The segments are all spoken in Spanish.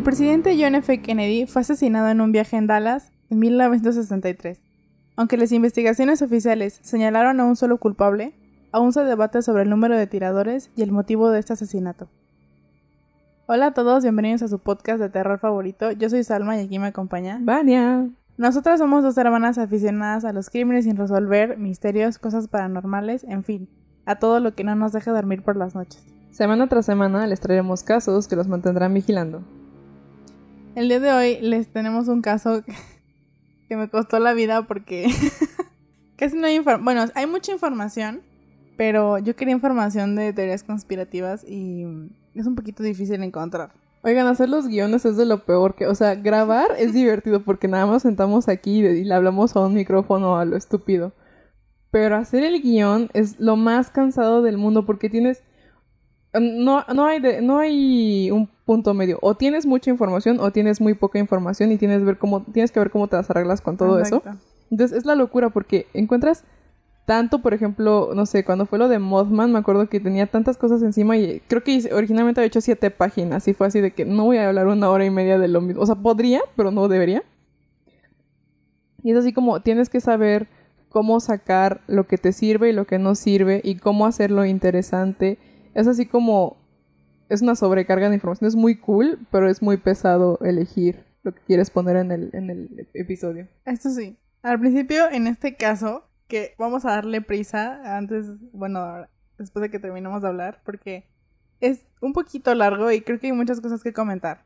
El presidente John F. Kennedy fue asesinado en un viaje en Dallas en 1963. Aunque las investigaciones oficiales señalaron a un solo culpable, aún se debate sobre el número de tiradores y el motivo de este asesinato. Hola a todos, bienvenidos a su podcast de terror favorito. Yo soy Salma y aquí me acompaña Vania. Nosotras somos dos hermanas aficionadas a los crímenes sin resolver, misterios, cosas paranormales, en fin, a todo lo que no nos deja dormir por las noches. Semana tras semana les traeremos casos que los mantendrán vigilando. El día de hoy les tenemos un caso que me costó la vida porque casi no hay información. Bueno, hay mucha información, pero yo quería información de teorías conspirativas y es un poquito difícil encontrar. Oigan, hacer los guiones es de lo peor que, o sea, grabar es divertido porque nada más sentamos aquí y le hablamos a un micrófono a lo estúpido. Pero hacer el guion es lo más cansado del mundo porque tienes no, no, hay no hay un punto medio. O tienes mucha información o tienes muy poca información y tienes, ver cómo, tienes que ver cómo te las arreglas con todo eso. Entonces es la locura porque encuentras tanto, por ejemplo, no sé, cuando fue lo de Mothman, me acuerdo que tenía tantas cosas encima y creo que originalmente había hecho siete páginas y fue así de que no voy a hablar una hora y media de lo mismo. O sea, podría, pero no debería. Y es así como tienes que saber cómo sacar lo que te sirve y lo que no sirve y cómo hacerlo interesante es así como es una sobrecarga de información. Es muy cool, pero es muy pesado elegir lo que quieres poner en el, en el episodio. Esto sí. Al principio, en este caso, que vamos a darle prisa antes, bueno, después de que terminemos de hablar, porque es un poquito largo y creo que hay muchas cosas que comentar.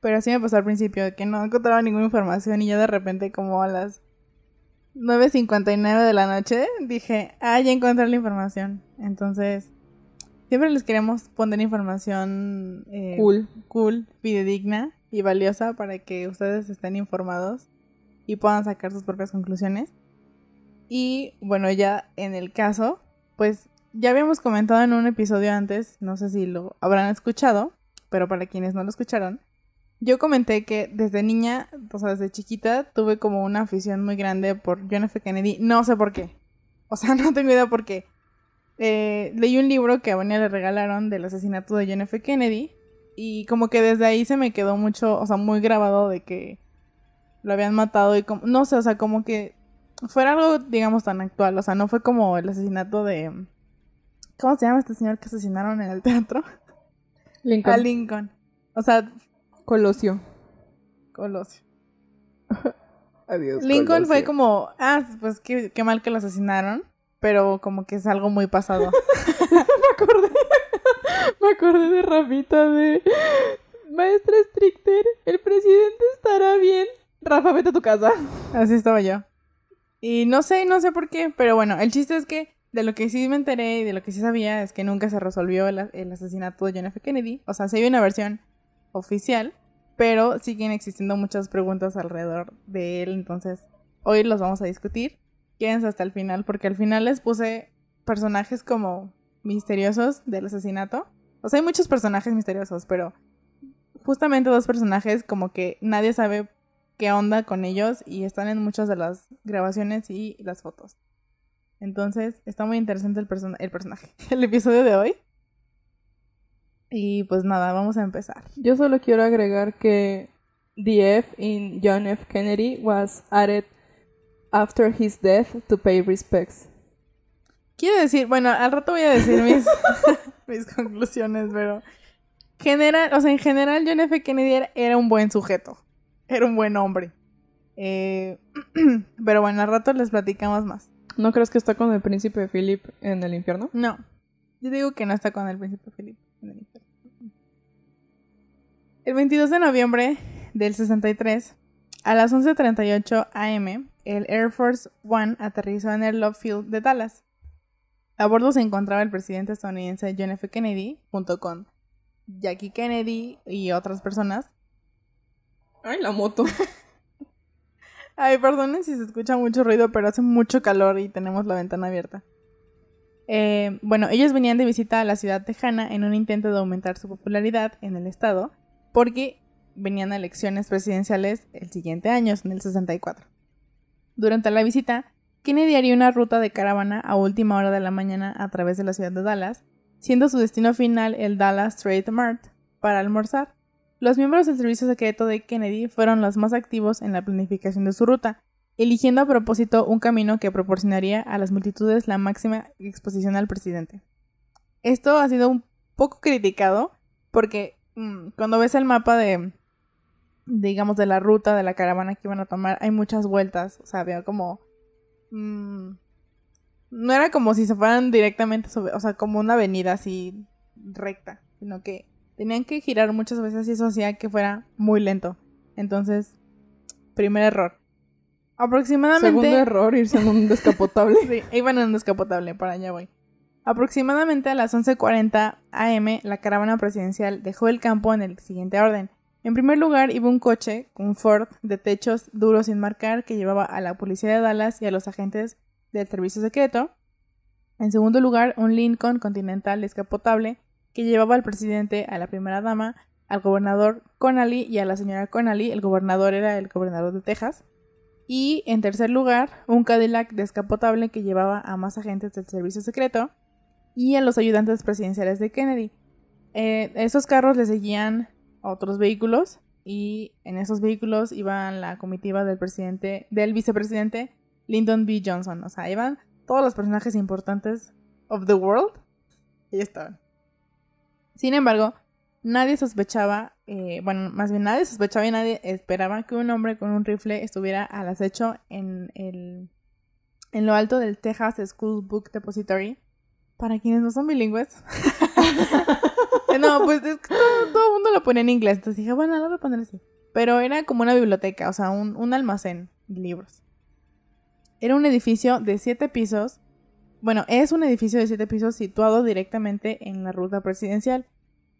Pero así me pasó al principio, que no encontraba ninguna información y ya de repente como a las 9.59 de la noche dije, ah, ya encontré la información. Entonces, Siempre les queremos poner información eh, cool. cool, fidedigna y valiosa para que ustedes estén informados y puedan sacar sus propias conclusiones. Y bueno, ya en el caso, pues ya habíamos comentado en un episodio antes, no sé si lo habrán escuchado, pero para quienes no lo escucharon, yo comenté que desde niña, o sea, desde chiquita, tuve como una afición muy grande por John F. Kennedy. No sé por qué. O sea, no tengo idea por qué. Eh, leí un libro que a Vania le regalaron del asesinato de John F. Kennedy. Y como que desde ahí se me quedó mucho, o sea, muy grabado de que lo habían matado y como, no sé, o sea, como que fuera algo, digamos, tan actual. O sea, no fue como el asesinato de... ¿Cómo se llama este señor que asesinaron en el teatro? Lincoln. A Lincoln. O sea... Colosio. Colosio. Adiós. Lincoln fue como, ah, pues qué, qué mal que lo asesinaron pero como que es algo muy pasado. me acordé, me acordé de Rafita de Maestra Stricter, el presidente estará bien. Rafa, vete a tu casa. Así estaba yo. Y no sé, no sé por qué, pero bueno, el chiste es que de lo que sí me enteré y de lo que sí sabía es que nunca se resolvió el, asesinato de John F. Kennedy. O sea, sí hay una versión oficial, pero siguen existiendo muchas preguntas alrededor de él, entonces hoy los vamos a discutir quédense hasta el final, porque al final les puse personajes como misteriosos del asesinato. O sea, hay muchos personajes misteriosos, pero justamente dos personajes como que nadie sabe qué onda con ellos y están en muchas de las grabaciones y las fotos. Entonces, está muy interesante el, el personaje, el episodio de hoy. Y pues nada, vamos a empezar. Yo solo quiero agregar que the F in John F. Kennedy was added after his death to pay respects. Quiero decir, bueno, al rato voy a decir mis, mis conclusiones, pero general, o sea, en general John F. Kennedy era, un buen sujeto, era un buen hombre. Eh, pero bueno, al rato les platicamos más. ¿No crees que está con el príncipe Philip en el infierno? No, yo digo que no está con el príncipe Philip en el infierno. El 22 de noviembre del 63, a las 11.38 am, el Air Force One aterrizó en el Love Field de Dallas. A bordo se encontraba el presidente estadounidense John F. Kennedy, junto con Jackie Kennedy y otras personas. Ay, la moto. Ay, perdonen si se escucha mucho ruido, pero hace mucho calor y tenemos la ventana abierta. Eh, bueno, ellos venían de visita a la ciudad tejana en un intento de aumentar su popularidad en el estado, porque venían elecciones presidenciales el siguiente año, en el 64. Durante la visita, Kennedy haría una ruta de caravana a última hora de la mañana a través de la ciudad de Dallas, siendo su destino final el Dallas Trade Mart, para almorzar. Los miembros del servicio secreto de Kennedy fueron los más activos en la planificación de su ruta, eligiendo a propósito un camino que proporcionaría a las multitudes la máxima exposición al presidente. Esto ha sido un poco criticado porque mm, cuando ves el mapa de, digamos, de la ruta de la caravana que iban a tomar, hay muchas vueltas, o sea, veo como... Mm, no era como si se fueran directamente sobre, o sea, como una avenida así recta, sino que tenían que girar muchas veces y eso hacía que fuera muy lento. Entonces, primer error. Aproximadamente. Segundo error, irse en un descapotable. sí, iban en un descapotable, para allá voy. Aproximadamente a las 11.40 am, la caravana presidencial dejó el campo en el siguiente orden. En primer lugar iba un coche, un Ford, de techos duros sin marcar, que llevaba a la policía de Dallas y a los agentes del servicio secreto. En segundo lugar, un Lincoln Continental descapotable, que llevaba al presidente, a la primera dama, al gobernador Connally y a la señora Connally. El gobernador era el gobernador de Texas. Y en tercer lugar, un Cadillac descapotable que llevaba a más agentes del servicio secreto y a los ayudantes presidenciales de Kennedy. Eh, esos carros le seguían otros vehículos y en esos vehículos iban la comitiva del presidente, del vicepresidente Lyndon B. Johnson. O sea, iban todos los personajes importantes of the world. Y estaban. Sin embargo, nadie sospechaba, eh, bueno, más bien nadie sospechaba y nadie esperaba que un hombre con un rifle estuviera al acecho en, el, en lo alto del Texas School Book Depository. Para quienes no son bilingües. no, pues es que todo, el mundo lo pone en inglés. Entonces dije, bueno, lo voy a poner así. Pero era como una biblioteca, o sea, un, un almacén de libros. Era un edificio de siete pisos. Bueno, es un edificio de siete pisos situado directamente en la ruta presidencial.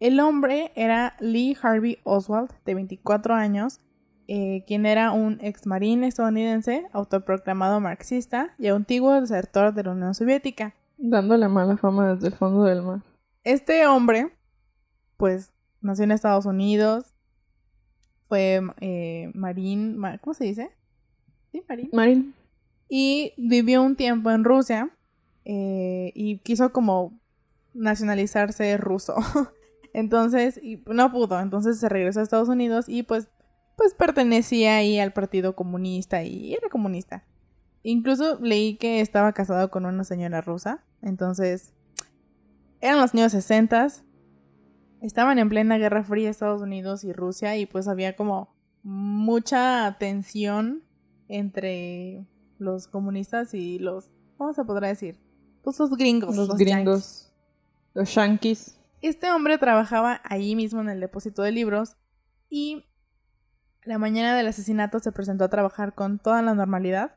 El hombre era Lee Harvey Oswald, de 24 años, eh, quien era un ex marín estadounidense, autoproclamado marxista y antiguo desertor de la Unión Soviética. Dándole mala fama desde el fondo del mar. Este hombre, pues, nació en Estados Unidos, fue eh, marín, ¿cómo se dice? Sí, marín. Marín. Y vivió un tiempo en Rusia eh, y quiso como nacionalizarse ruso. Entonces, y no pudo, entonces se regresó a Estados Unidos y pues, pues pertenecía ahí al Partido Comunista y era comunista. Incluso leí que estaba casado con una señora rusa, entonces eran los años 60, estaban en plena Guerra Fría Estados Unidos y Rusia y pues había como mucha tensión entre los comunistas y los, ¿cómo se podrá decir? Pues los gringos. Los, gringos. Los yankees. Este hombre trabajaba allí mismo en el depósito de libros y la mañana del asesinato se presentó a trabajar con toda la normalidad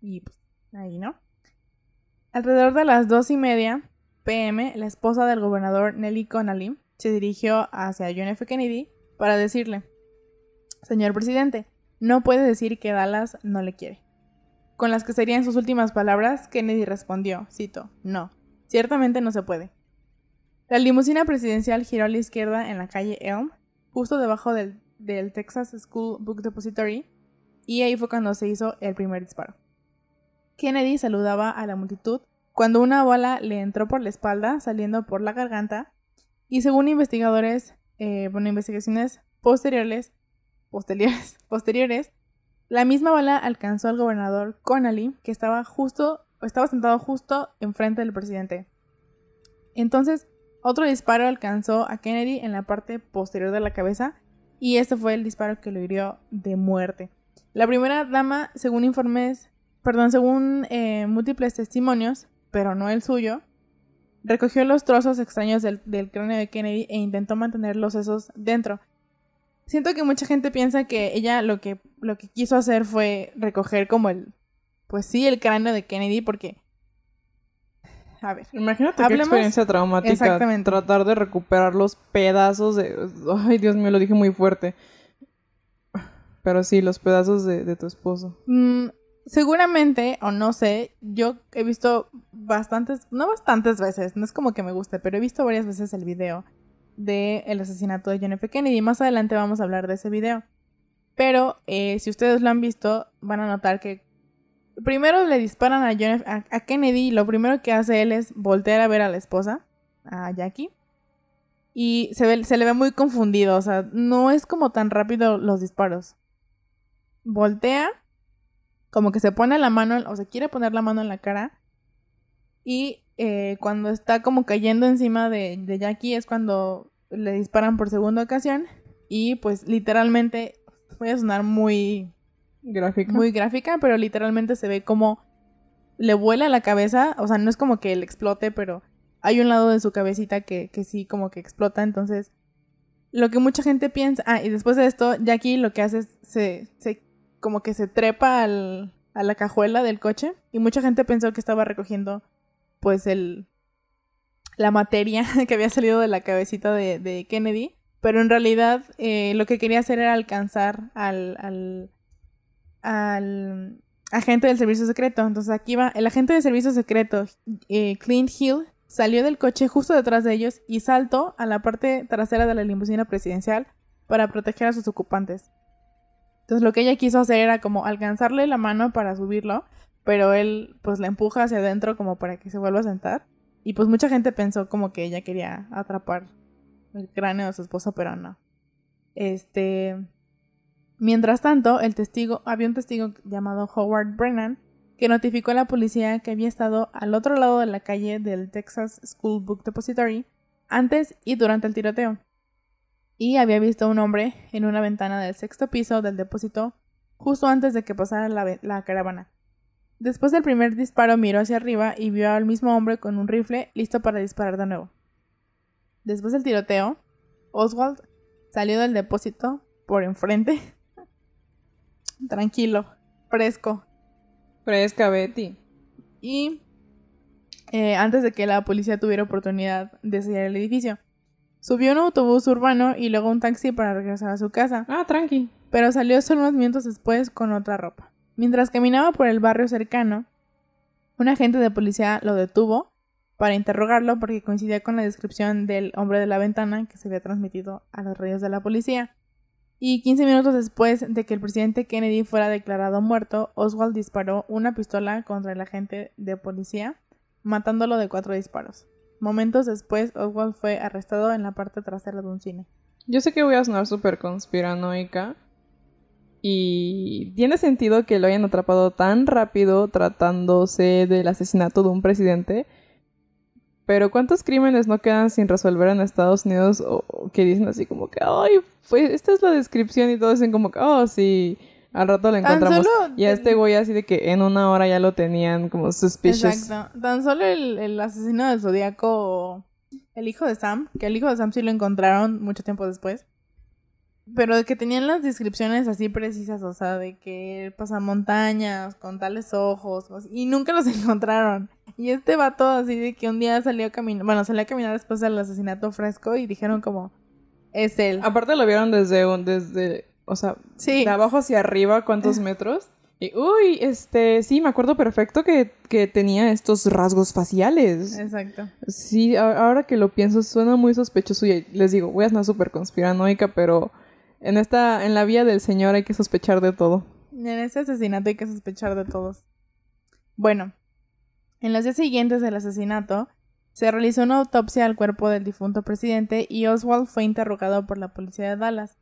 y pues ahí, ¿no? Alrededor de las dos y media pm, la esposa del gobernador Nelly Connally se dirigió hacia John F. Kennedy para decirle, Señor presidente, no puede decir que Dallas no le quiere. Con las que serían sus últimas palabras, Kennedy respondió, cito, no, ciertamente no se puede. La limusina presidencial giró a la izquierda en la calle Elm, justo debajo del, Texas School Book Depository, y ahí fue cuando se hizo el primer disparo. Kennedy saludaba a la multitud cuando una bala le entró por la espalda, saliendo por la garganta, y según investigadores, eh, bueno, investigaciones posteriores, posteriores, posteriores, la misma bala alcanzó al gobernador Connally, que estaba justo, estaba sentado justo enfrente del presidente. Entonces, otro disparo alcanzó a Kennedy en la parte posterior de la cabeza y este fue el disparo que lo hirió de muerte. La primera dama, según informes, perdón, según eh, múltiples testimonios, pero no el suyo, recogió los trozos extraños del, cráneo de Kennedy e intentó mantener los sesos dentro. Siento que mucha gente piensa que ella lo que, lo que quiso hacer fue recoger como el, pues sí, el cráneo de Kennedy porque a ver. Imagínate qué experiencia traumática. Exactamente. Tratar de recuperar los pedazos de. Ay, Dios mío, lo dije muy fuerte. Pero sí, los pedazos de, tu esposo. Mm, seguramente, o no sé, yo he visto bastantes, no bastantes veces, no es como que me guste, pero he visto varias veces el video del el asesinato de John F. Kennedy. Más adelante vamos a hablar de ese video. Pero eh, si ustedes lo han visto, van a notar que primero le disparan a, John a, Kennedy y lo primero que hace él es voltear a ver a la esposa, a Jackie. Y se, se le ve muy confundido, o sea, no es como tan rápido los disparos. Voltea, como que se pone la mano, o se quiere poner la mano en la cara. Y eh, cuando está como cayendo encima de, de Jackie es cuando le disparan por segunda ocasión. Y pues literalmente, voy a sonar muy Gráfica. muy gráfica, pero literalmente se ve como le vuela la cabeza, o sea, no es como que él explote, pero hay un lado de su cabecita que, que sí como que explota, entonces lo que mucha gente piensa, ah, y después de esto, Jackie lo que hace es se, se como que se trepa al, a la cajuela del coche y mucha gente pensó que estaba recogiendo pues el la materia que había salido de la cabecita de, de Kennedy, pero en realidad eh, lo que quería hacer era alcanzar al, al al agente del servicio secreto. Entonces aquí va, el agente del servicio secreto, eh, Clint Hill, salió del coche justo detrás de ellos y saltó a la parte trasera de la limusina presidencial para proteger a sus ocupantes. Entonces lo que ella quiso hacer era como alcanzarle la mano para subirlo, pero él pues la empuja hacia adentro como para que se vuelva a sentar. Y pues mucha gente pensó como que ella quería atrapar el cráneo de su esposo, pero no. Este, Mientras tanto, el testigo, había un testigo llamado Howard Brennan que notificó a la policía que había estado al otro lado de la calle del Texas School Book Depository antes y durante el tiroteo. Y había visto a un hombre en una ventana del sexto piso del depósito justo antes de que pasara la, la caravana. Después del primer disparo miró hacia arriba y vio al mismo hombre con un rifle listo para disparar de nuevo. Después del tiroteo, Oswald salió del depósito por enfrente tranquilo, fresco. Fresca, Betty. Y eh, antes de que la policía tuviera oportunidad de sellar el edificio, subió un autobús urbano y luego un taxi para regresar a su casa. Ah, tranqui. Pero salió solo unos minutos después con otra ropa. Mientras caminaba por el barrio cercano, un agente de policía lo detuvo para interrogarlo porque coincidía con la descripción del hombre de la ventana que se había transmitido a los radios de la policía. Y 15 minutos después de que el presidente Kennedy fuera declarado muerto, Oswald disparó una pistola contra el agente de policía, matándolo de cuatro disparos. Momentos después, Oswald fue arrestado en la parte trasera de un cine. Yo sé que voy a sonar súper conspiranoica. Y tiene sentido que lo hayan atrapado tan rápido tratándose del asesinato de un presidente. Pero ¿cuántos crímenes no quedan sin resolver en Estados Unidos o, que dicen así como que, ay, pues esta es la descripción y todos dicen como que, oh, sí, al rato lo encontramos. Y a este güey así de que en una hora ya lo tenían como suspicious. Exacto. Tan solo el, el asesino del zodiaco, el hijo de Sam, que el hijo de Sam sí lo encontraron mucho tiempo después. Pero de que tenían las descripciones así precisas, o sea, de que pasa montañas con tales ojos, y nunca los encontraron. Y este vato así de que un día salió a caminar, bueno, salió a caminar después del asesinato fresco y dijeron como, es él. Aparte lo vieron desde un, desde, o sea, Sí. de abajo hacia arriba, ¿cuántos metros? Y, uy, este, sí, me acuerdo perfecto que, que tenía estos rasgos faciales. Exacto. Sí, a- ahora que lo pienso, suena muy sospechoso y les digo, voy a sonar súper conspiranoica, pero en esta, en la vía del señor hay que sospechar de todo. En este asesinato hay que sospechar de todos. Bueno, en los días siguientes del asesinato, se realizó una autopsia al cuerpo del difunto presidente y Oswald fue interrogado por la policía de Dallas.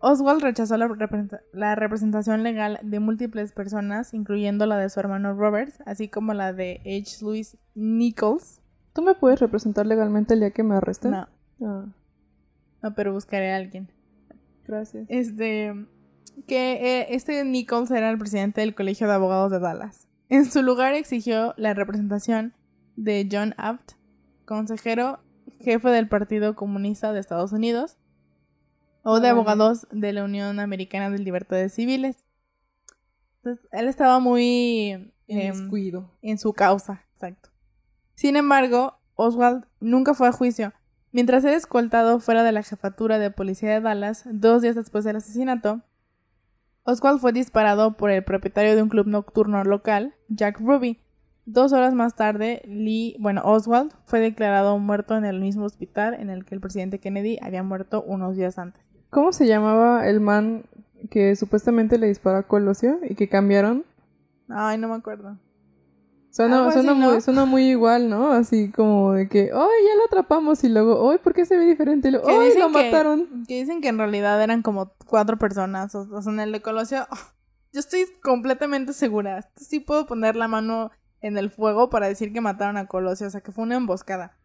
Oswald rechazó la, representa- la representación legal de múltiples personas, incluyendo la de su hermano Robert, así como la de H. Louis Nichols. ¿Tú me puedes representar legalmente el día que me arresten? No, Ah, no, pero buscaré a alguien. gracias. Este, que eh, este Nichols era el presidente del Colegio de Abogados de Dallas. En su lugar exigió la representación de John Abt, consejero jefe del Partido Comunista de Estados Unidos, o de abogados de la Unión Americana de Libertades Civiles. Entonces, él estaba muy Inmiscuido. en su causa, exacto. Sin embargo, Oswald nunca fue a juicio. Mientras era escoltado fuera de la jefatura de policía de Dallas, dos días después del asesinato, Oswald fue disparado por el propietario de un club nocturno local, Jack Ruby. Dos horas más tarde, Lee, bueno, Oswald fue declarado muerto en el mismo hospital en el que el presidente Kennedy había muerto unos días antes. ¿Cómo se llamaba el man que supuestamente le disparó a Colosio y que cambiaron? Ay, no me acuerdo. Suena, Algo suena, así, ¿no? muy, suena muy igual, ¿no? Así como de que, ¡ay, ya lo atrapamos! Y luego, ¡ay, por qué se ve diferente! Y luego, ¡ay, lo que- mataron! Que dicen que en realidad eran como cuatro personas. O, o sea, en el de Colosio. oh, yo estoy completamente segura. Sí puedo poner la mano en el fuego para decir que mataron a Colosio. O sea, que fue una emboscada.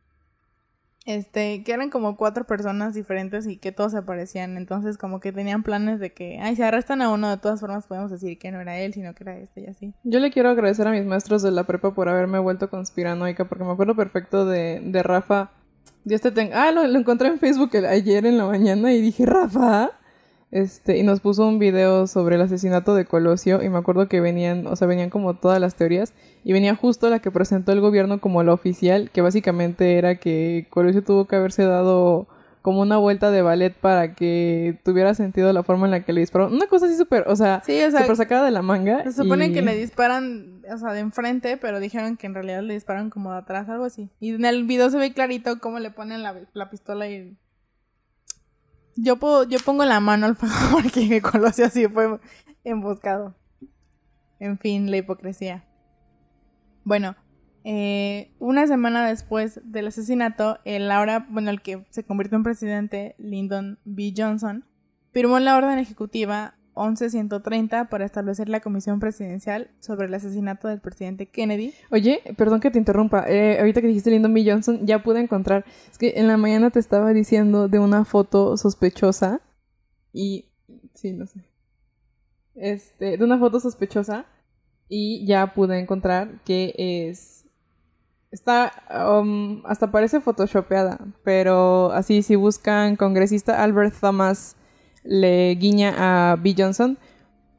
Este, que eran como cuatro personas diferentes y que todos se parecían. Entonces, como que tenían planes de que, ay, si arrestan a uno, de todas formas podemos decir que no era él, sino que era este y así. Yo le quiero agradecer a mis maestros de la prepa por haberme vuelto conspiranoica, porque me acuerdo perfecto de, de Rafa. Dios te tenga. Ah, lo, lo encontré en Facebook ayer en la mañana y dije, Rafa. Este, y nos puso un video sobre el asesinato de Colosio y me acuerdo que venían, o sea, venían como todas las teorías y venía justo la que presentó el gobierno como la oficial, que básicamente era que Colosio tuvo que haberse dado como una vuelta de ballet para que tuviera sentido la forma en la que le dispararon. Una cosa así súper, o sea, Sí, o sea, súper sacada de la manga. se supone y- que le disparan, o sea, de enfrente, pero dijeron que en realidad le disparan como de atrás, algo así. Y en el video se ve clarito cómo le ponen la, la pistola y... Yo, puedo, yo pongo la mano al fuego porque Colosio así fue emboscado. En fin, la hipocresía. Bueno, eh, una semana después del asesinato, el ahora, bueno, el que se convirtió en presidente, Lyndon B. Johnson, firmó la orden ejecutiva 11130 para establecer la comisión presidencial sobre el asesinato del presidente Kennedy. Oye, perdón que te interrumpa. Eh, ahorita que dijiste Lyndon B. Johnson, ya pude encontrar. Es que en la mañana te estaba diciendo de una foto sospechosa. Y. Sí, no sé. Este, de una foto sospechosa. Y ya pude encontrar que es. Está. um, hasta parece photoshopeada. Pero así, si buscan congresista Albert Thomas le guiña a B. Johnson.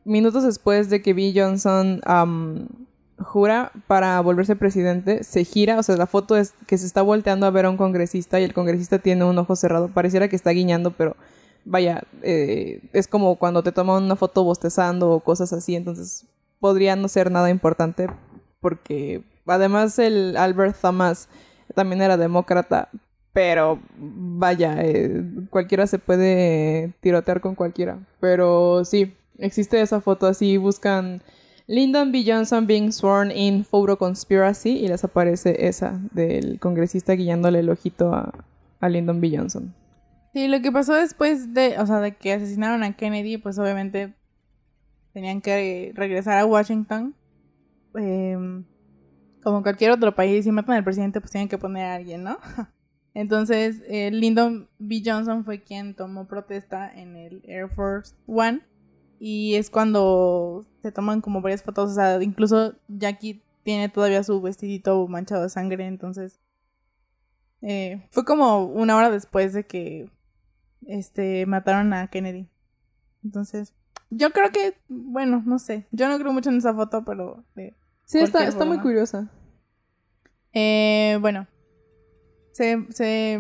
Minutos después de que B. Johnson jura para volverse presidente, se gira, o sea, la foto es que se está volteando a ver a un congresista y el congresista tiene un ojo cerrado. Pareciera que está guiñando, pero vaya, eh, es como cuando te toman una foto bostezando o cosas así, entonces podría no ser nada importante porque además el Albert Thomas también era demócrata, pero vaya, eh, cualquiera se puede tirotear con cualquiera. Pero sí, existe esa foto así, buscan Lyndon B. Johnson being sworn in photo conspiracy y les aparece esa del congresista guiándole el ojito a, a Lyndon B. Johnson. Sí, lo que pasó después de, o sea, de que asesinaron a Kennedy, pues obviamente tenían que regresar a Washington. Em, como cualquier otro país, si matan al presidente, pues tienen que poner a alguien, ¿no? Entonces, eh, Lyndon B. Johnson fue quien tomó protesta en el Air Force One. Y es cuando se toman como varias fotos. O sea, incluso Jackie tiene todavía su vestidito manchado de sangre. Entonces, eh, fue como una hora después de que este mataron a Kennedy. Entonces, yo creo que, bueno, no sé. Yo no creo mucho en esa foto, pero eh, Sí, está, está muy curiosa. Eh, bueno, se, se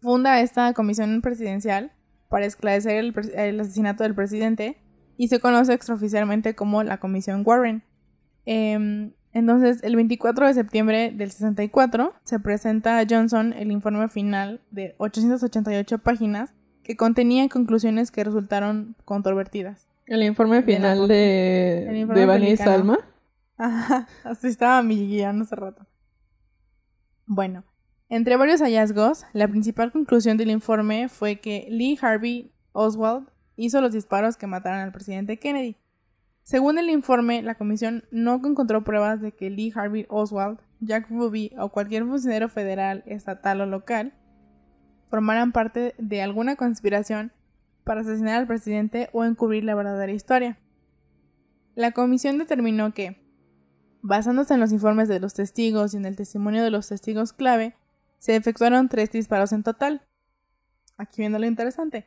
funda esta comisión presidencial para esclarecer el, asesinato del presidente y se conoce extraoficialmente como la Comisión Warren. Em, entonces, el 24 de septiembre del 64 se presenta a Johnson el informe final de 888 páginas que contenía conclusiones que resultaron controvertidas. El informe De final de, informe de. Salma. Ajá, así estaba mi guion hace rato. Bueno, entre varios hallazgos, la principal conclusión del informe fue que Lee Harvey Oswald hizo los disparos que mataron al presidente Kennedy. Según el informe, la comisión no encontró pruebas de que Lee Harvey Oswald, Jack Ruby o cualquier funcionario federal, estatal o local formaran parte de alguna conspiración para asesinar al presidente o encubrir la verdadera historia. La comisión determinó que, basándose en los informes de los testigos y en el testimonio de los testigos clave, se efectuaron tres disparos en total. Aquí viene lo interesante.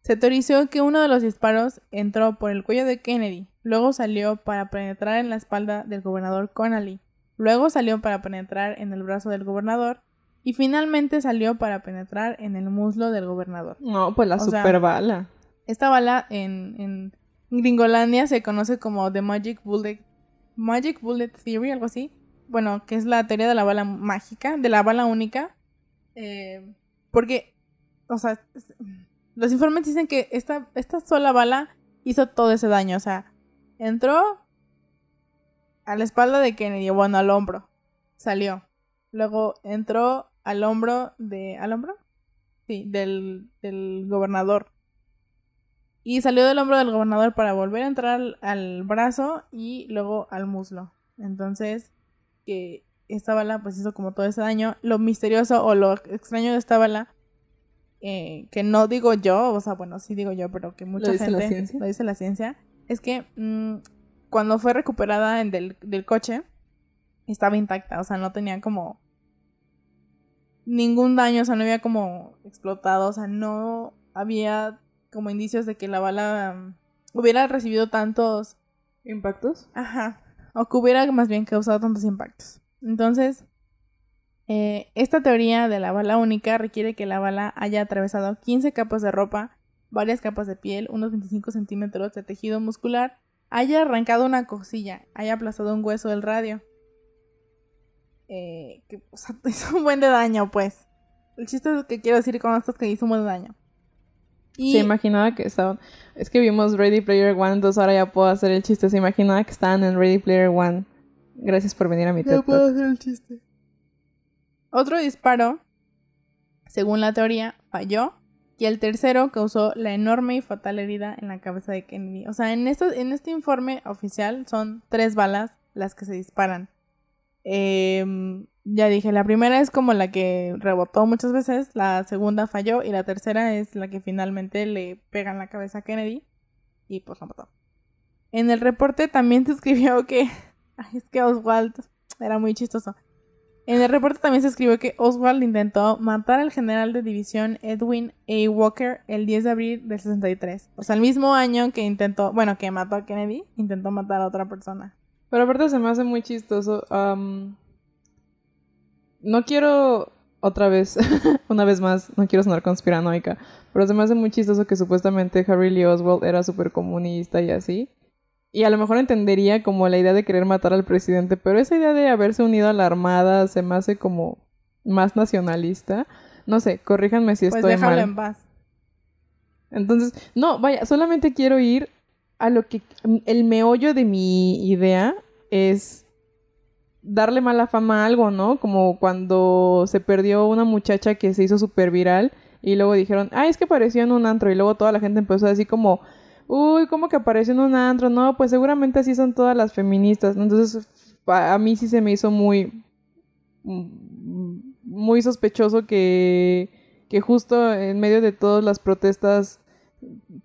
Se teorizó que uno de los disparos entró por el cuello de Kennedy, luego salió para penetrar en la espalda del gobernador Connally, luego salió para penetrar en el brazo del gobernador y finalmente salió para penetrar en el muslo del gobernador. No, pues la O sea, super bala. Esta bala en, en Gringolandia se conoce como The Magic Bullet, Magic Bullet Theory, algo así. Bueno, que es la teoría de la bala mágica, de la bala única. Eh, porque, o sea, los informes dicen que esta, esta sola bala hizo todo ese daño. O sea, entró a la espalda de Kennedy, bueno, al hombro. Salió. Luego entró al hombro de... ¿Al hombro? Sí, del, del gobernador. Y salió del hombro del gobernador para volver a entrar al, al brazo y luego al muslo. Entonces, que esta bala pues hizo como todo ese daño. Lo misterioso o lo extraño de esta bala, eh, que no digo yo, o sea, bueno, sí digo yo, pero que mucha ¿Lo dice la gente ciencia? lo dice la ciencia, es que mm, cuando fue recuperada en del, del coche, estaba intacta, o sea, no tenía como ningún daño, o sea, no había como explotado, o sea, no había como indicios de que la bala mm, hubiera recibido tantos ¿Impactos? Ajá. O que hubiera más bien causado tantos impactos. Entonces, eh, esta teoría de la bala única requiere que la bala haya atravesado 15 capas de ropa, varias capas de piel, unos 25 centímetros de tejido muscular, haya arrancado una cosilla, haya aplastado un hueso del radio. Eh, que hizo un buen de daño, pues. El chiste es que quiero decir con esto es que hizo un buen daño. Y Se imaginaba que estaban... Es que vimos Ready Player One, entonces ahora ya puedo hacer el chiste. Se imaginaba que estaban en Ready Player One. Gracias por venir a mi TED No puedo hacer el chiste. Otro disparo, según la teoría, falló. Y el tercero causó la enorme y fatal herida en la cabeza de Kennedy. O sea, en, esto, en este informe oficial son tres balas las que se disparan. Em, ya dije, la primera es como la que rebotó muchas veces, la segunda falló y la tercera es la que finalmente le pega en la cabeza a Kennedy y pues lo mató. En el reporte también se escribió que... Ay, es que Oswald era muy chistoso. En el reporte también se escribió que Oswald intentó matar al general de división Edwin A. Walker el 10 de abril del 63. O sea, el mismo año que intentó, bueno, que mató a Kennedy, intentó matar a otra persona. Pero aparte se me hace muy chistoso. am, no quiero otra vez, una vez más, no quiero sonar conspiranoica, pero se me hace muy chistoso que supuestamente Harry Lee Oswald era súper comunista y así. Y a lo mejor entendería como la idea de querer matar al presidente, pero esa idea de haberse unido a la armada se me hace como más nacionalista. No sé, corríjanme si Pues estoy déjalo mal. en paz. Entonces, no, vaya, solamente quiero ir a lo que el meollo de mi idea es darle mala fama a algo, ¿no? Como cuando se perdió una muchacha que se hizo súper viral y luego dijeron, ah, es que apareció en un antro y luego toda la gente empezó a decir como, uy, ¿cómo que apareció en un antro? No, pues seguramente así son todas las feministas, ¿no? Entonces, a a mí sí se me hizo muy, mm, muy sospechoso que, que justo en medio de todas las protestas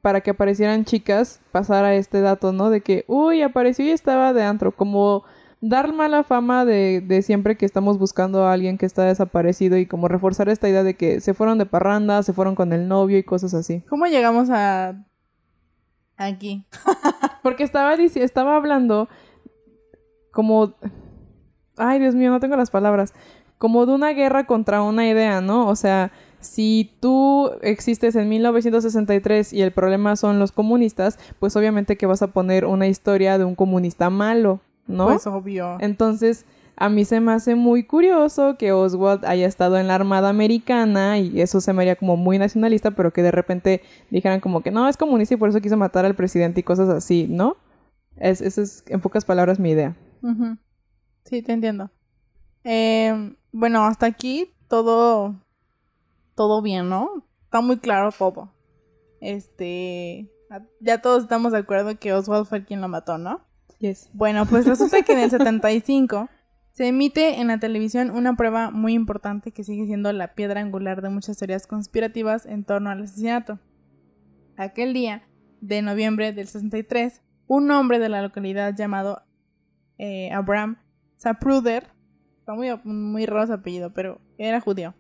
para que aparecieran chicas, pasara este dato, ¿no? De que, uy, apareció y estaba de antro, como dar mala fama de, de siempre que estamos buscando a alguien que está desaparecido y como reforzar esta idea de que se fueron de parranda, se fueron con el novio y cosas así. ¿Cómo llegamos a aquí? Porque estaba, estaba hablando como... Ay, Dios mío, no tengo las palabras. Como de una guerra contra una idea, ¿no? O sea, si tú existes en 1963 y el problema son los comunistas, pues obviamente que vas a poner una historia de un comunista malo, ¿no? Pues obvio. Entonces, a mí se me hace muy curioso que Oswald haya estado en la Armada Americana y eso se me haría como muy nacionalista, pero que de repente dijeran como que no, es comunista y por eso quiso matar al presidente y cosas así, ¿no? Es, esa es, en pocas palabras, mi idea. Sí, te entiendo. Eh, bueno, hasta aquí todo, todo bien, ¿no? Está muy claro todo. Este, ya todos estamos de acuerdo que Oswald fue quien lo mató, ¿no? Bueno, pues resulta que en el 75 se emite en la televisión una prueba muy importante que sigue siendo la piedra angular de muchas teorías conspirativas en torno al asesinato. Aquel día de noviembre del 63, un hombre de la localidad llamado eh, Abraham Zapruder, está muy, muy raro su apellido, pero era judío,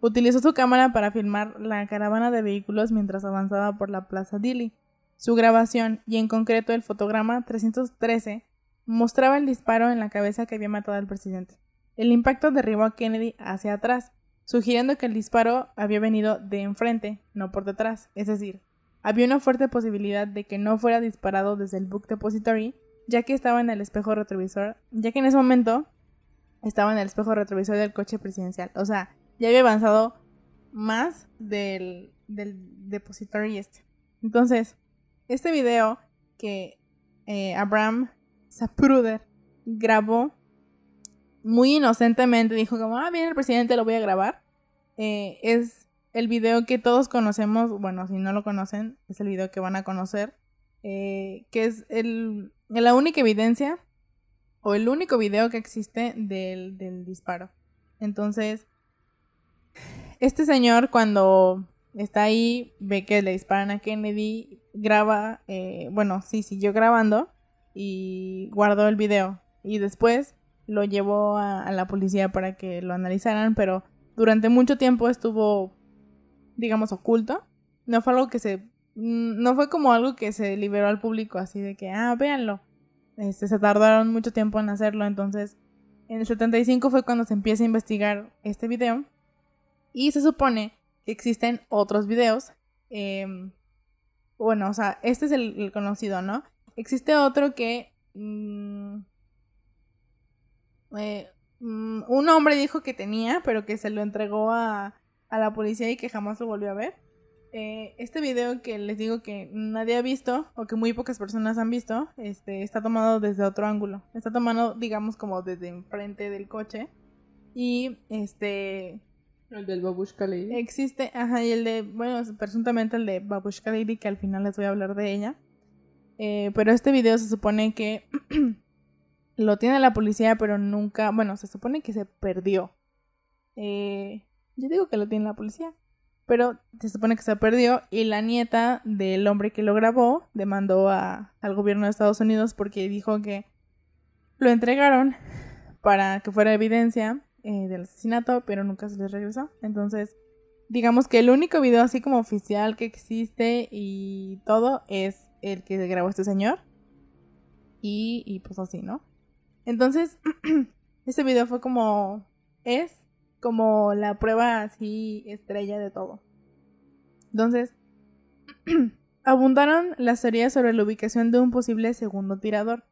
utilizó su cámara para filmar la caravana de vehículos mientras avanzaba por la plaza Dili. Su grabación, y en concreto el fotograma 313, mostraba el disparo en la cabeza que había matado al presidente. El impacto derribó a Kennedy hacia atrás, sugiriendo que el disparo había venido de enfrente, no por detrás. Es decir, había una fuerte posibilidad de que no fuera disparado desde el Book Depository, ya que estaba en el espejo retrovisor, ya que en ese momento estaba en el espejo retrovisor del coche presidencial. O sea, ya había avanzado más del, del depository este. Entonces, este video que eh, Abraham Zapruder grabó muy inocentemente, dijo como, ah, viene el presidente, lo voy a grabar. Eh, es el video que todos conocemos, bueno, si no lo conocen, es el video que van a conocer, eh, que es el, la única evidencia o el único video que existe del, del disparo. Entonces, este señor cuando está ahí, ve que le disparan a Kennedy, graba, eh, bueno, sí, siguió grabando y guardó el video. Y después lo llevó a, la policía para que lo analizaran, pero durante mucho tiempo estuvo, digamos, oculto. No fue algo que se... No fue como algo que se liberó al público así de que, ah, véanlo. Este, se tardaron mucho tiempo en hacerlo, entonces en el 75 fue cuando se empieza a investigar este video. Y se supone que existen otros videos. Em, bueno, o sea, este es el, conocido, ¿no? Existe otro que... Mm, eh, mm, un hombre dijo que tenía, pero que se lo entregó a, a la policía y que jamás lo volvió a ver. Eh, este video que les digo que nadie ha visto o que muy pocas personas han visto, este, está tomado desde otro ángulo. Está tomado, digamos, como desde enfrente del coche. Y este. El del Babushka Lady. Existe, ajá, y el de, bueno, presuntamente el de Babushka Lady, que al final les voy a hablar de ella. Eh, pero este video se supone que lo tiene la policía, pero nunca, bueno, se supone que se perdió. Eh, yo digo que lo tiene la policía, pero se supone que se perdió y la nieta del hombre que lo grabó demandó a, al gobierno de Estados Unidos porque dijo que lo entregaron para que fuera evidencia eh, del asesinato, pero nunca se les regresó. Entonces, digamos que el único video así como oficial que existe y todo es el que grabó este señor. Y, y pues así, ¿no? Entonces, este video fue como, es como la prueba así estrella de todo. Entonces, abundaron las teorías sobre la ubicación de un posible segundo tirador.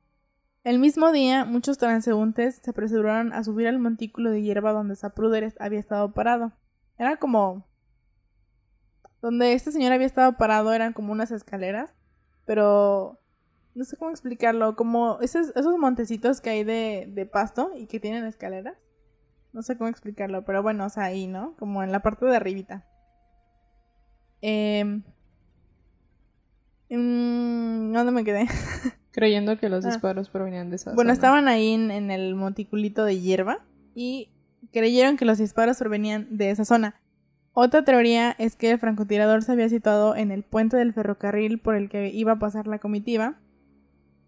El mismo día, muchos transeúntes se apresuraron a subir al montículo de hierba donde Zapruder había estado parado. Era como... Donde este señor había estado parado eran como unas escaleras, pero no sé cómo explicarlo, como esos, esos montecitos que hay de, de pasto y que tienen escaleras. No sé cómo explicarlo, pero bueno, o sea, ahí, ¿no? Como en la parte de arribita. Eh, ¿Dónde me quedé? Creyendo que los ah. disparos provenían de esa Bueno, estaban ahí en, en, el monticulito de hierba y creyeron que los disparos provenían de esa zona. Otra teoría es que el francotirador se había situado en el puente del ferrocarril por el que iba a pasar la comitiva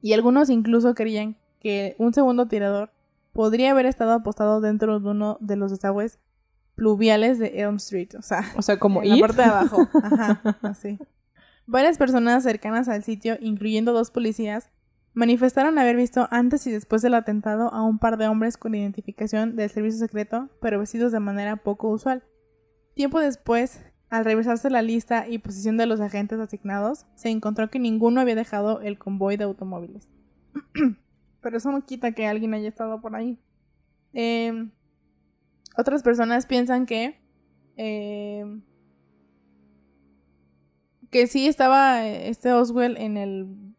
y algunos incluso creían que un segundo tirador podría haber estado apostado dentro de uno de los desagües pluviales de Elm Street, o sea, o sea como en la parte de abajo, ajá, así. Varias personas cercanas al sitio, incluyendo dos policías, manifestaron haber visto antes y después del atentado a un par de hombres con identificación del servicio secreto, pero vestidos de manera poco usual. Tiempo después, al revisarse la lista y posición de los agentes asignados, se encontró que ninguno había dejado el convoy de automóviles. Pero eso no quita que alguien haya estado por ahí. Em, otras personas piensan que... Em, que sí estaba este Oswell en el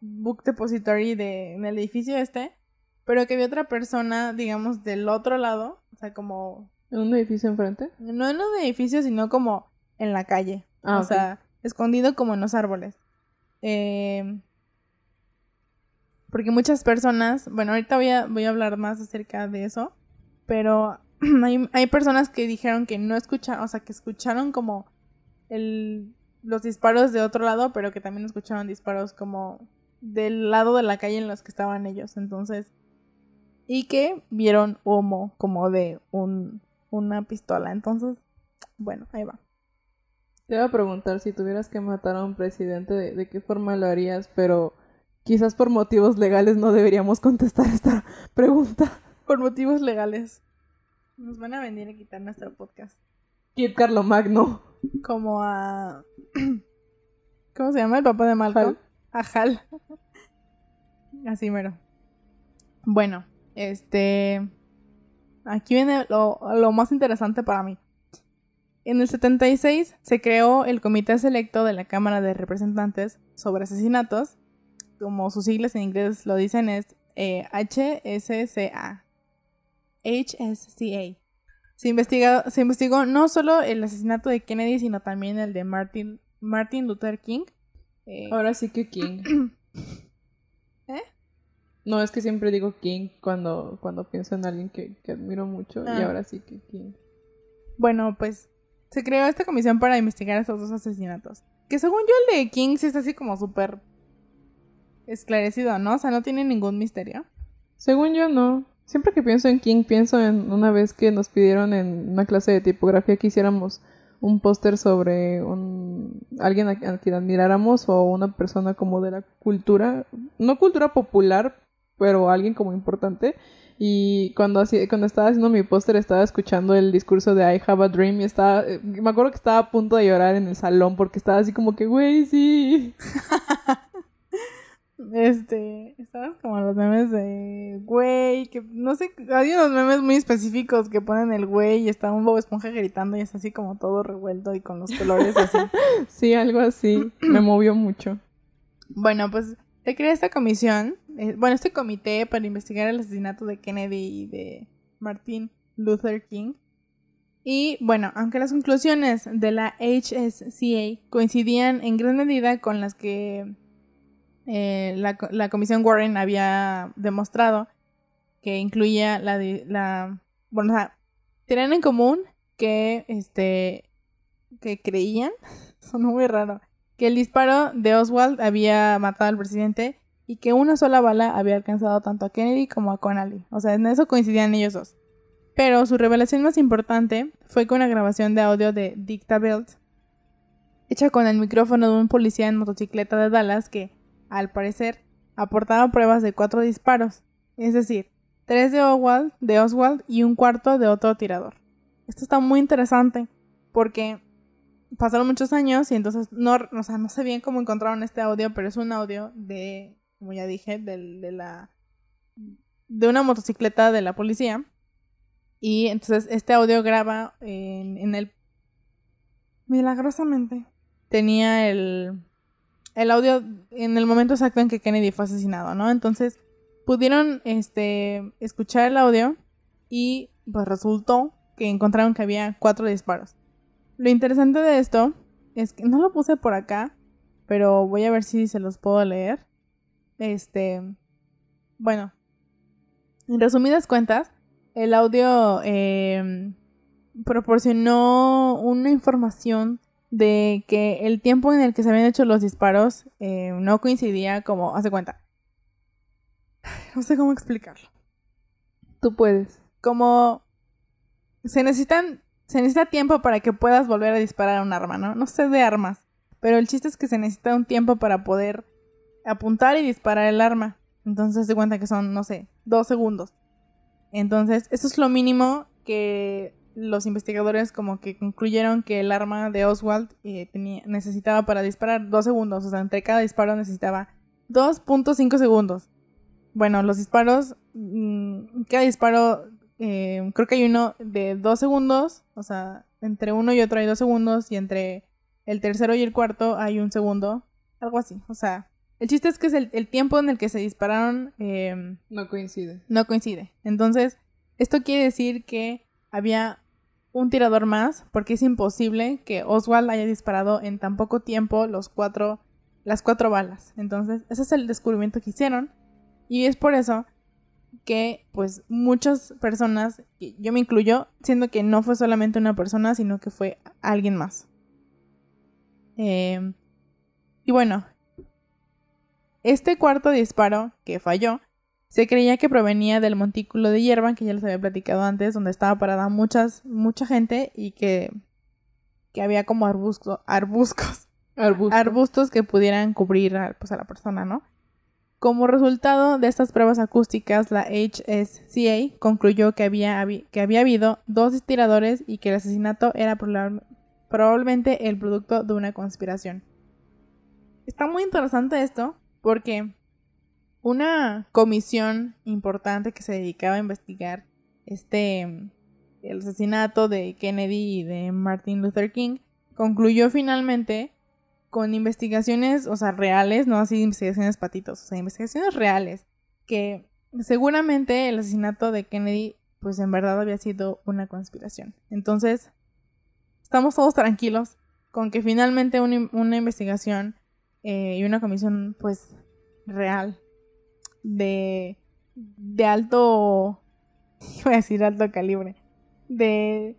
book depository de, en el edificio este, pero que había otra persona, digamos, del otro lado, o sea, como... ¿En un edificio enfrente? No en un edificio, sino como en la calle. Ah, o sea, escondido como en los árboles. Eh, porque muchas personas, bueno, ahorita voy a, voy a hablar más acerca de eso, pero hay, hay personas que dijeron que no escucharon, o sea, que escucharon como el, los disparos de otro lado, pero que también escucharon disparos como del lado de la calle en los que estaban ellos. Entonces, y que vieron humo como de un, una pistola. Entonces, bueno, ahí va. Te iba a preguntar si tuvieras que matar a un presidente, de, qué forma lo harías, pero quizás por motivos legales no deberíamos contestar esta pregunta. Por motivos legales. Nos van a venir a quitar nuestro podcast. Kid Carlo Magno. Como a. ¿Cómo se llama el papá de Malcolm? Hal. Así mero. Bueno, este. Aquí viene lo, lo más interesante para mí. En el 76 se creó el Comité Selecto de la Cámara de Representantes sobre Asesinatos. Como sus siglas en inglés lo dicen, es eh, HSCA. HSCA. Se, investigó, se investigó no solo el asesinato de Kennedy, sino también el de Martin, Martin Luther King. Eh, Ahora sí que King. ¿Eh? No, es que siempre digo King cuando, cuando pienso en alguien que, que admiro mucho. Y Ah. ahora sí que King. Bueno, pues se creó esta comisión para investigar estos dos asesinatos. Que según yo el de King sí está así como súper esclarecido, ¿no? O sea, no tiene ningún misterio. Según yo, no. Siempre que pienso en King, pienso en una vez que nos pidieron en una clase de tipografía que hiciéramos un póster sobre un alguien a, quien admiráramos o una persona como de la cultura, no cultura popular, pero alguien como importante. Y cuando, hacía- cuando estaba haciendo mi póster estaba escuchando el discurso de I Have a Dream y estaba, me acuerdo que estaba a punto de llorar en el salón porque estaba así como que, güey, sí. Este, estabas como los memes de güey, que no sé, hay unos memes muy específicos que ponen el güey y está un Bob Esponja gritando y es así como todo revuelto y con los colores así. Sí, algo así. Me movió mucho. Bueno, pues se crea esta comisión, eh, bueno, este comité para investigar el asesinato de Kennedy y de Martin Luther King. Y bueno, aunque las conclusiones de la HSCA coincidían en gran medida con las que eh, la, co- la comisión Warren había demostrado, que incluía la, la bueno, o sea, tenían en común que este que creían, sonó muy raro, que el disparo de Oswald había matado al presidente y que una sola bala había alcanzado tanto a Kennedy como a Connally. O sea, en eso coincidían ellos dos. Pero su revelación más importante fue con una grabación de audio de Dicta Belt, hecha con el micrófono de un policía en motocicleta de Dallas que, al parecer, aportaba pruebas de cuatro disparos, es decir, tres de Oswald, de Oswald y un cuarto de otro tirador. Esto está muy interesante porque pasaron muchos años y entonces no, o sea, no sé bien cómo encontraron este audio, pero es un audio de, como ya dije, del- de la de una motocicleta de la policía. Y entonces este audio graba en, en el milagrosamente tenía el el audio en el momento exacto en que Kennedy fue asesinado, ¿no? Entonces pudieron este escuchar el audio y pues resultó que encontraron que había cuatro disparos. Lo interesante de esto es que no lo puse por acá, pero voy a ver si se los puedo leer. Este, bueno, en resumidas cuentas, el audio eh, proporcionó una información de que el tiempo en el que se habían hecho los disparos eh, no coincidía como, hace cuenta. No sé cómo explicarlo Tú puedes. como se necesitan se necesita tiempo para que puedas volver a disparar un arma, ¿no? No sé de armas, pero el chiste es que se necesita un tiempo para poder apuntar y disparar el arma. Entonces se cuenta que son, no sé, dos segundos. Entonces, eso es lo mínimo que los investigadores como que concluyeron que el arma de Oswald eh, tenía, necesitaba para disparar dos segundos. O sea, entre cada disparo necesitaba 2.5 segundos. Bueno, los disparos, mm, cada disparo, eh, creo que hay uno de dos segundos, o sea, entre uno y otro hay dos segundos, y entre el tercero y el cuarto hay un segundo, algo así. O sea, el chiste es que es el, el tiempo en el que se dispararon eh, No coincide. no coincide. Entonces, esto quiere decir que había un tirador más, porque es imposible que Oswald haya disparado en tan poco tiempo los cuatro, las cuatro balas. Entonces, ese es el descubrimiento que hicieron. Y es por eso que, pues, muchas personas, yo me incluyo, siendo que no fue solamente una persona, sino que fue alguien más. Eh, y bueno, este cuarto disparo que falló se creía que provenía del montículo de hierba que ya les había platicado antes, donde estaba parada muchas, mucha gente y que, que había como arbusto, arbuscos, Arbusto. arbustos que pudieran cubrir a, pues, a la persona, ¿no? Como resultado de estas pruebas acústicas, la HSCA concluyó que había, que había habido dos tiradores y que el asesinato era probab- probablemente el producto de una conspiración. Está muy interesante esto porque una comisión importante que se dedicaba a investigar este el asesinato de Kennedy y de Martin Luther King concluyó finalmente con investigaciones, o sea, reales, no así investigaciones patitos, o sea, investigaciones reales que seguramente el asesinato de Kennedy, pues en verdad había sido una conspiración. Entonces, estamos todos tranquilos con que finalmente una investigación eh, y una comisión, pues, real, de, de alto, iba a decir alto calibre, de,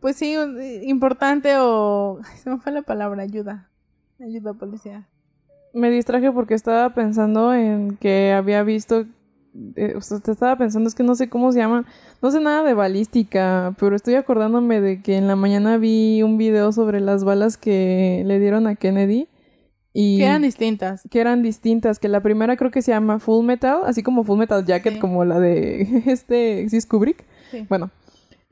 pues sí, importante o, se me fue la palabra, ayuda, ayuda policía. Me distraje porque estaba pensando en que había visto eh, o sea, te estaba pensando, es que no sé cómo se llama, no sé nada de balística, pero estoy acordándome de que en la mañana vi un video sobre las balas que le dieron a Kennedy. Y que eran distintas. Que eran distintas, que la primera creo que se llama Full Metal, así como Full Metal Jacket, como la de este, ¿sí Kubrick? Bueno,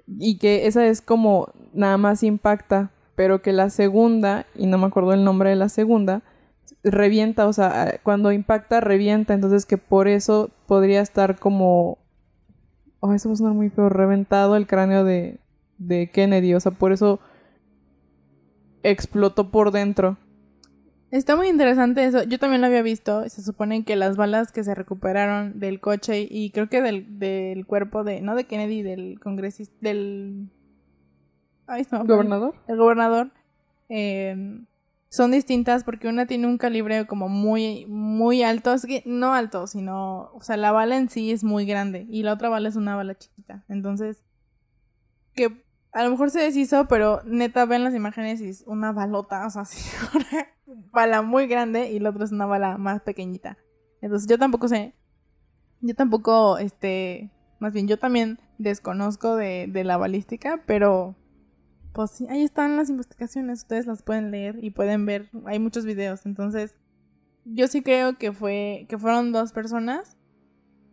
y que esa es como nada más impacta, pero que la segunda, y no me acuerdo el nombre de la segunda, revienta, o sea, cuando impacta, revienta, entonces que por eso podría estar como... Oh, eso va a sonar muy feo, reventado el cráneo de, de Kennedy, o sea, por eso explotó por dentro. Está muy interesante eso. Yo también lo había visto. Se supone que las balas que se recuperaron del coche y creo que del, del cuerpo de. No de Kennedy, del congresista. Del. Ay, no, ¿Gobernador? El gobernador. Eh, son distintas porque una tiene un calibre como muy, muy alto, es que no alto, sino, o sea, la bala en sí es muy grande y la otra bala es una bala chiquita. Entonces, que a lo mejor se deshizo, pero neta ven las imágenes y es una balota, o sea, una bala muy grande y la otra es una bala más pequeñita. Entonces, yo tampoco sé, yo tampoco, este, más bien, yo también desconozco de, de la balística, pero pues sí, ahí están las investigaciones, ustedes las pueden leer y pueden ver, hay muchos videos, entonces yo sí creo que fue, que fueron dos personas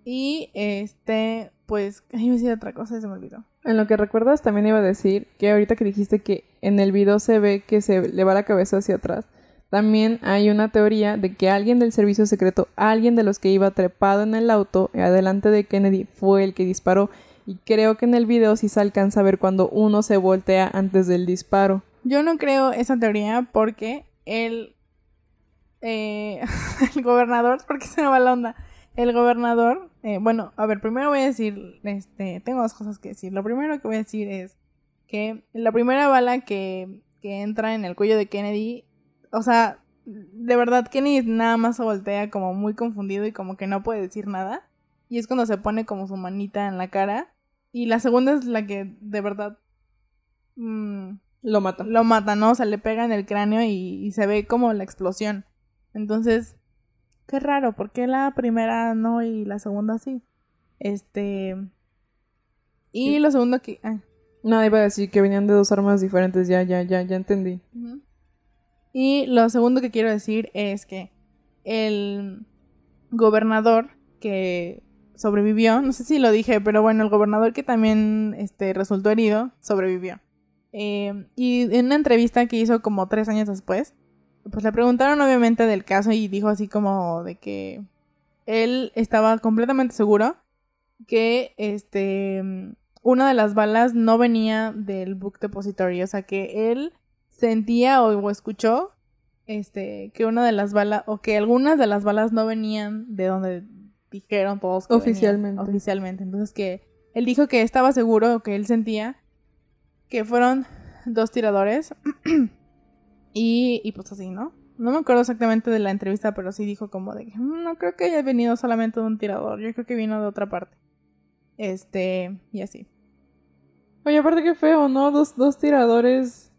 y este, pues, ahí me decía otra cosa y se me olvidó. En lo que recuerdas también iba a decir que ahorita que dijiste que en el video se ve que se le va la cabeza hacia atrás, también hay una teoría de que alguien del servicio secreto, alguien de los que iba trepado en el auto adelante de Kennedy fue el que disparó y creo que en el video sí se alcanza a ver cuando uno se voltea antes del disparo. Yo no creo esa teoría porque el, eh, el gobernador, porque se me va la onda, el gobernador, eh, bueno, a ver, primero voy a decir, este, tengo dos cosas que decir. Lo primero que voy a decir es que la primera bala que, que entra en el cuello de Kennedy, o sea, de verdad Kennedy nada más se voltea como muy confundido y como que no puede decir nada. Y es cuando se pone como su manita en la cara y la segunda es la que de verdad mm, lo mata. Lo mata, ¿no? O sea, le pega en el cráneo y, se ve como la explosión. Entonces, qué raro, ¿por qué la primera no y la segunda sí? Este... Y lo segundo que... No, iba a decir que venían de dos armas diferentes, ya, ya, ya, ya entendí. Y lo segundo que quiero decir es que el gobernador que sobrevivió. No sé si lo dije, pero bueno, el gobernador que también este, resultó herido sobrevivió. Eh, y en una entrevista que hizo como tres años después, pues le preguntaron obviamente del caso y dijo así como de que él estaba completamente seguro que este una de las balas no venía del book depository, o sea que él sentía o, o escuchó este que una de las balas o que algunas de las balas no venían de donde dijeron todos oficialmente. oficialmente. Entonces que él dijo que estaba seguro, que él sentía que fueron dos tiradores y, y pues así, ¿no? No me acuerdo exactamente de la entrevista, pero sí dijo como de que mm, no creo que haya venido solamente de un tirador, yo creo que vino de otra parte. Este, y así. Oye, aparte que feo, ¿no? Dos, dos tiradores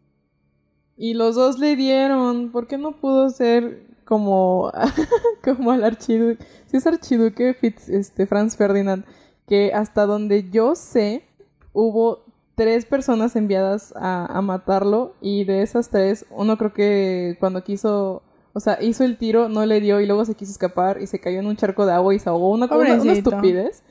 y los dos le dieron. ¿Por qué no pudo ser como, como al archiduque, si es archiduque Fitz, este, Franz Ferdinand, que hasta donde yo sé, hubo tres personas enviadas a, a, matarlo y de esas tres, uno creo que cuando quiso, o sea, hizo el tiro, no le dio y luego se quiso escapar y se cayó en un charco de agua y se ahogó, una, una, una estupidez.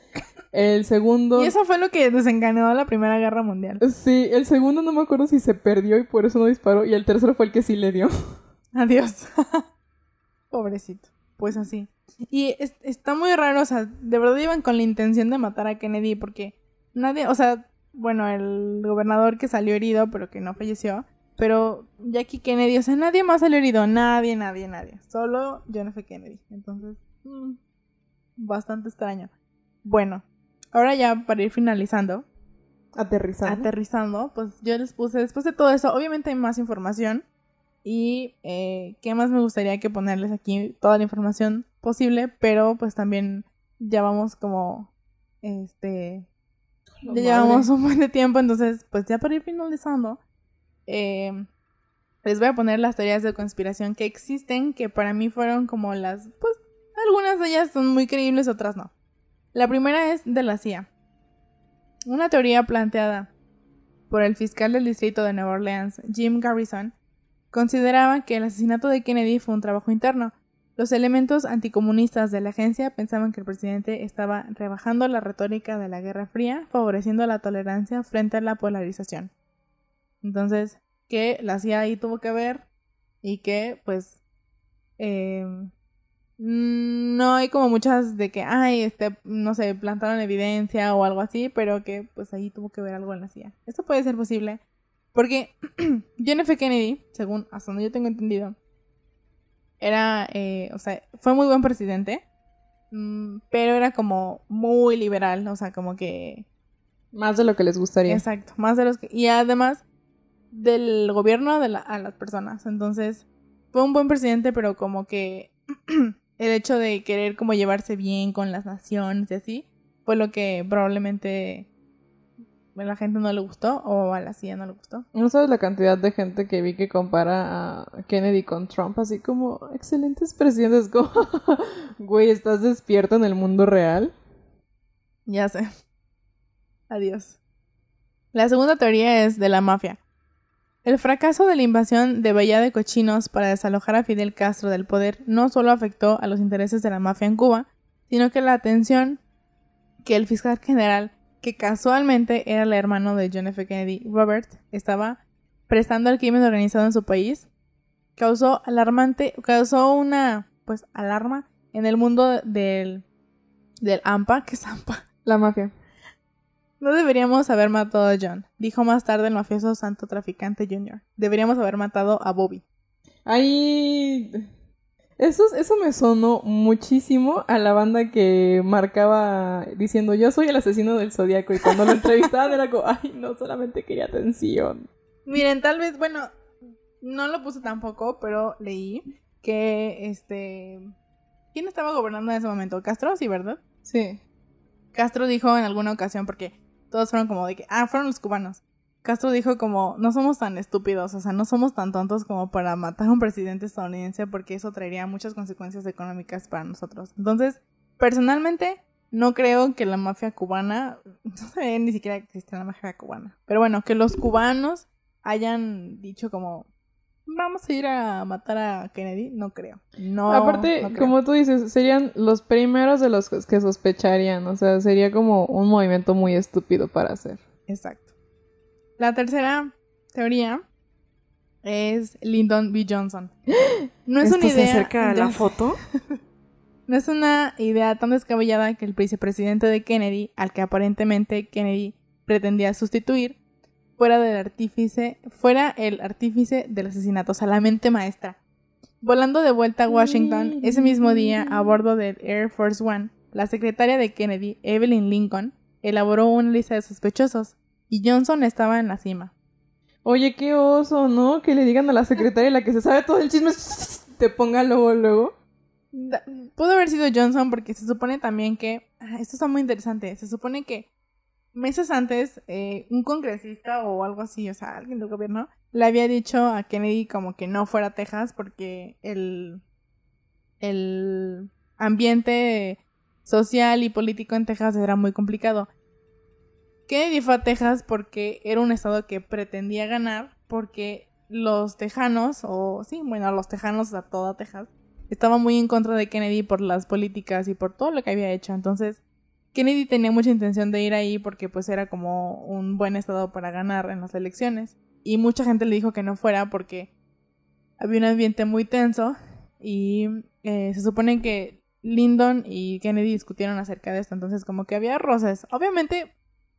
El segundo... Y eso fue lo que desencadenó la Primera Guerra Mundial. Sí, el segundo no me acuerdo si se perdió y por eso no disparó y el tercero fue el que sí le dio. Adiós. Pobrecito. Pues así. Y está muy raro, o sea, de verdad iban con la intención de matar a Kennedy porque nadie, o sea, bueno, el gobernador que salió herido, pero que no falleció, pero Jackie Kennedy, o sea, nadie más salió herido, nadie, nadie, nadie. Solo John F. Kennedy. Entonces, mm, bastante extraño. Bueno, ahora ya para ir finalizando, Aterrizando. aterrizando, pues yo les puse, después de todo eso, obviamente hay más información. Y eh, qué más me gustaría que ponerles aquí toda la información posible, pero pues también ya vamos como, este, ya llevamos un buen de tiempo, entonces pues ya para ir finalizando, eh, les voy a poner las teorías de conspiración que existen, que para mí fueron como las, pues algunas de ellas son muy creíbles, otras no. La primera es de la CIA. Una teoría planteada por el fiscal del distrito de Nueva Orleans, Jim Garrison, consideraba que el asesinato de Kennedy fue un trabajo interno. Los elementos anticomunistas de la agencia pensaban que el presidente estaba rebajando la retórica de la Guerra Fría, favoreciendo la tolerancia frente a la polarización. Entonces, que la CIA ahí tuvo que ver y que, pues, eh, no hay como muchas de que, ay, este, no sé, plantaron evidencia o algo así, pero que, pues, ahí tuvo que ver algo en la CIA. Esto puede ser posible porque John F. Kennedy, según hasta donde yo tengo entendido, era, eh, o sea, fue muy buen presidente, mm, pero era como muy liberal, o sea, como que Más de lo que les gustaría. Exacto, más de los que... Y además del gobierno de la- a las personas. Entonces, fue un buen presidente, pero como que el hecho de querer como llevarse bien con las naciones y así, fue lo que probablemente a la gente no le gustó o a la CIA no le gustó. ¿No sabes la cantidad de gente que vi que compara a Kennedy con Trump? Así como, excelentes presidentes. Como, güey, ¿estás despierto en el mundo real? Ya sé. Adiós. La segunda teoría es de la mafia. El fracaso de la invasión de Bahía de Cochinos para desalojar a Fidel Castro del poder no solo afectó a los intereses de la mafia en Cuba, sino que la atención que el fiscal general, que casualmente era el hermano de John F. Kennedy, Robert, estaba prestando al crimen organizado en su país, causó alarmante, causó una pues alarma en el mundo del del AMPA, que es AMPA. La mafia. No deberíamos haber matado a John, dijo más tarde el mafioso santo traficante Jr. Deberíamos haber matado a Bobby. Ahí. Eso, eso me sonó muchísimo a la banda que marcaba diciendo yo soy el asesino del zodiaco y cuando lo entrevistaban era como, ay, no, solamente quería atención. Miren, tal vez, bueno, no lo puse tampoco, pero leí que este. ¿Quién estaba gobernando en ese momento? Castro, sí, ¿verdad? Sí. Castro dijo en alguna ocasión, porque todos fueron como de que, ah, fueron los cubanos. Castro dijo como, no somos tan estúpidos, o sea, no somos tan tontos como para matar a un presidente estadounidense porque eso traería muchas consecuencias económicas para nosotros. Entonces, personalmente, no creo que la mafia cubana, no sé ni siquiera existe la mafia cubana, pero bueno, que los cubanos hayan dicho como, vamos a ir a matar a Kennedy, no creo. No. Aparte, no creo. como tú dices, serían los primeros de los que sospecharían. O sea, sería como un movimiento muy estúpido para hacer. Exacto. La tercera teoría es Lyndon B. Johnson. No es una ¿Esto se idea. acerca a la foto? No es una idea tan descabellada que el vicepresidente de Kennedy, al que aparentemente Kennedy pretendía sustituir, fuera del artífice, fuera el artífice del asesinato, o sea, la mente maestra. Volando de vuelta a Washington ese mismo día a bordo del Air Force One, la secretaria de Kennedy, Evelyn Lincoln, elaboró una lista de sospechosos y Johnson estaba en la cima. Oye, qué oso, ¿no? Que le digan a la secretaria la que se sabe todo el chisme, te ponga luego, luego. Pudo haber sido Johnson porque se supone también que, ah, esto está muy interesante, se supone que meses antes eh, un congresista o algo así, o sea, alguien del gobierno, le había dicho a Kennedy como que no fuera a Texas porque el, el ambiente social y político en Texas era muy complicado. Kennedy fue a Texas porque era un estado que pretendía ganar porque los tejanos, o sí, bueno, los tejanos a toda Texas, estaban muy en contra de Kennedy por las políticas y por todo lo que había hecho. Entonces, Kennedy tenía mucha intención de ir ahí porque pues era como un buen estado para ganar en las elecciones. Y mucha gente le dijo que no fuera porque había un ambiente muy tenso y eh, se supone que Lyndon y Kennedy discutieron acerca de esto. Entonces como que había roces. Obviamente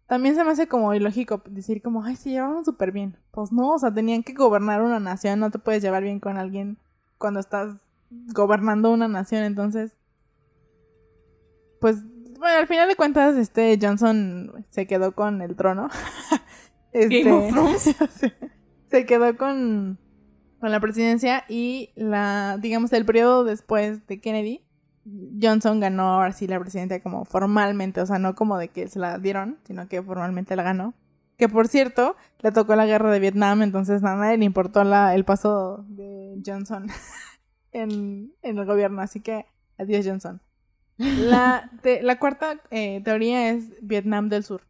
también se me hace como ilógico decir como, ay, se llevaban súper bien. Pues no, o sea, tenían que gobernar una nación. No te puedes llevar bien con alguien cuando estás gobernando una nación. Entonces, pues Bueno, al final de cuentas, este Johnson se quedó con el trono. Este, Game of Thrones. se quedó con, con la presidencia y la, digamos, el periodo después de Kennedy, Johnson ganó ahora sí la presidencia como formalmente, o sea, no como de que se la dieron, sino que formalmente la ganó. Que por cierto, le tocó la guerra de Vietnam, entonces a nadie le importó la, el paso de Johnson en, en el gobierno, así que adiós Johnson. La, te- la cuarta eh, teoría es Vietnam del Sur.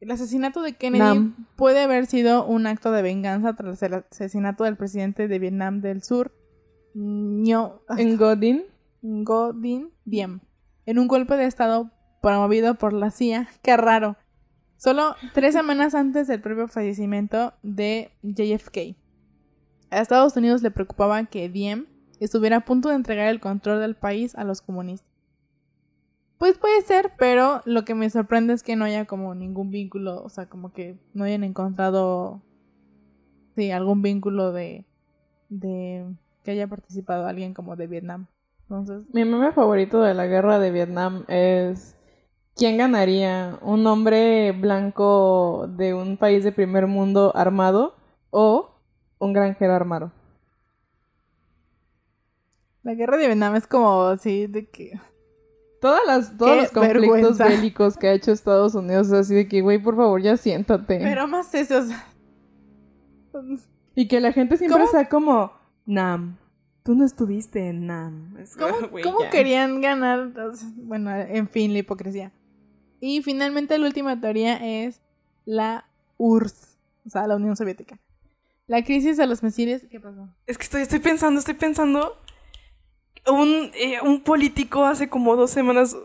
El asesinato de Kennedy Nam. puede haber sido un acto de venganza tras el asesinato del presidente de Vietnam del Sur, Nho En Godin. Ngo Dinh Diem, en un golpe de estado promovido por la CIA. Qué raro. Solo tres semanas antes del propio fallecimiento de JFK. A Estados Unidos le preocupaba que Diem estuviera a punto de entregar el control del país a los comunistas. Pues puede ser, pero lo que me sorprende es que no haya como ningún vínculo, o sea, como que no hayan encontrado, sí, algún vínculo de, de que haya participado alguien como de Vietnam. Entonces, Mi meme favorito de la guerra de Vietnam es ¿quién ganaría? ¿Un hombre blanco de un país de primer mundo armado o un granjero armado? la guerra de Vietnam es como, sí, de que... Todas las, todos Qué los conflictos vergüenza. bélicos que ha hecho Estados Unidos es así de que, güey, por favor, ya siéntate. Pero más eso, Y que la gente siempre ¿Cómo? sea como, Nam, tú no estuviste en Nam. Es como, ¿Cómo, güey, cómo ya. querían ganar? Bueno, en fin, la hipocresía. Y finalmente la última teoría es la URSS, o sea, la Unión Soviética. La crisis de los misiles, ¿qué pasó? Es que estoy, estoy pensando, estoy pensando. Un, eh, un político hace como dos semanas.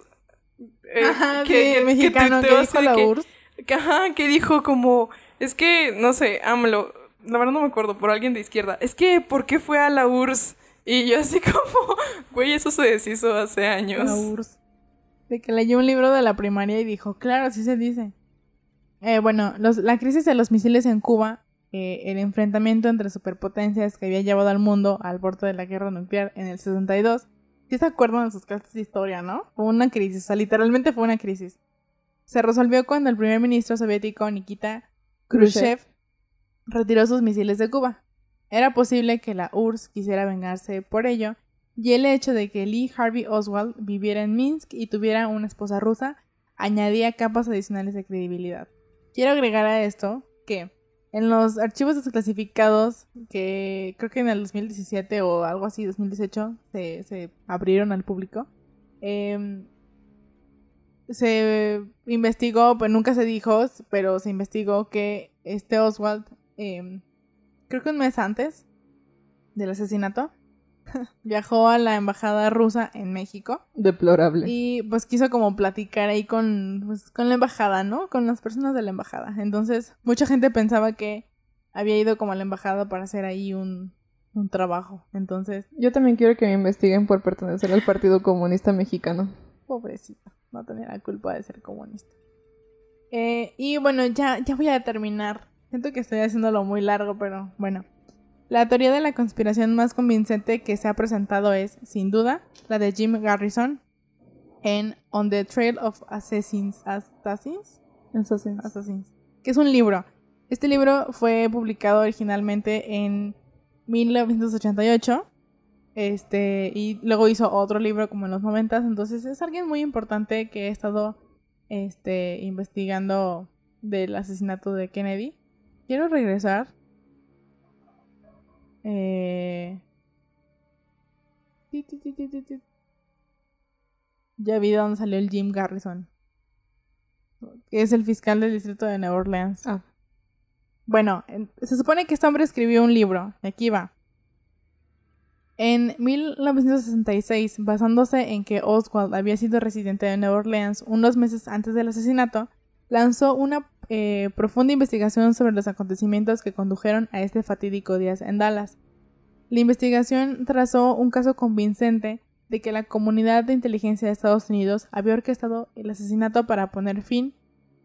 eh, Ajá, sí, el mexicano que dijo la que- URSS. que, ajá, que dijo como. Es que, no sé, AMLO. La verdad no me acuerdo, por alguien de izquierda. Es que, ¿por qué fue a la URSS? Y yo así como, güey, eso se deshizo hace años. La URSS. De que leyó un libro de la primaria y dijo, claro, así se dice. Eh, bueno, los- la crisis de los misiles en Cuba, eh, el enfrentamiento entre superpotencias que había llevado al mundo al borde de la guerra nuclear en el 62. ¿Sí se acuerdan de sus clases de historia, no? Fue una crisis, o sea, literalmente fue una crisis. Se resolvió cuando el primer ministro soviético Nikita Khrushchev retiró sus misiles de Cuba. Era posible que la URSS quisiera vengarse por ello, y el hecho de que Lee Harvey Oswald viviera en Minsk y tuviera una esposa rusa añadía capas adicionales de credibilidad. Quiero agregar a esto que en los archivos desclasificados que creo que en el 2017 o algo así, 2018, se, se abrieron al público, em, se investigó, pues nunca se dijo, pero se investigó que este Oswald, em, creo que un mes antes del asesinato, viajó a la embajada rusa en México Deplorable. y pues quiso como platicar ahí con, pues, con la embajada, ¿no? Con las personas de la embajada. Entonces, mucha gente pensaba que había ido como a la embajada para hacer ahí un, un trabajo. Entonces, Yo también quiero que me investiguen por pertenecer al Partido Comunista Mexicano. pobrecito, no tenía la culpa de ser comunista. Eh, y bueno, ya, ya voy a terminar. Siento que estoy haciéndolo muy largo, pero bueno. La teoría de la conspiración más convincente que se ha presentado es, sin duda, la de Jim Garrison en On the Trail of Assassins. Assassins? Assassins. Assassins, que es un libro. Este libro fue publicado originalmente en 1988. Este, y luego hizo otro libro como en los 90, entonces es alguien muy importante que ha estado este investigando del asesinato de Kennedy. Quiero regresar. Eh... Ya vi de dónde salió el Jim Garrison que es el fiscal del distrito de Nueva Orleans. Ah. Bueno, en- se supone que este hombre escribió un libro, y aquí va. En 1966, basándose en que Oswald había sido residente de Nueva Orleans unos meses antes del asesinato, lanzó una eh, profunda investigación sobre los acontecimientos que condujeron a este fatídico día en Dallas. La investigación trazó un caso convincente de que la comunidad de inteligencia de Estados Unidos había orquestado el asesinato para poner fin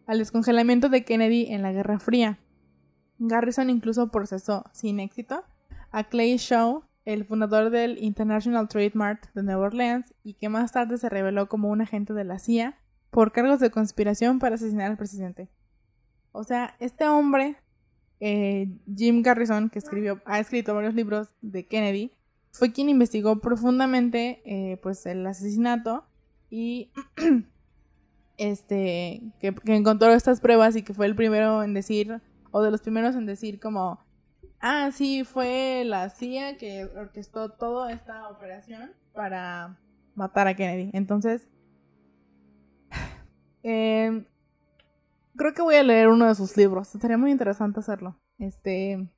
al descongelamiento de Kennedy en la Guerra Fría. Garrison incluso procesó, sin éxito, a Clay Shaw, el fundador del International Trade Mart de Nueva Orleans y que más tarde se reveló como un agente de la CIA por cargos de conspiración para asesinar al presidente. O sea, este hombre, eh, Jim Garrison, que escribió, ha escrito varios libros de Kennedy, fue quien investigó profundamente eh, pues el asesinato y este que, que encontró estas pruebas y que fue el primero en decir o de los primeros en decir como ah sí fue la CIA que orquestó toda esta operación para matar a Kennedy entonces eh, creo que voy a leer uno de sus libros sería muy interesante hacerlo este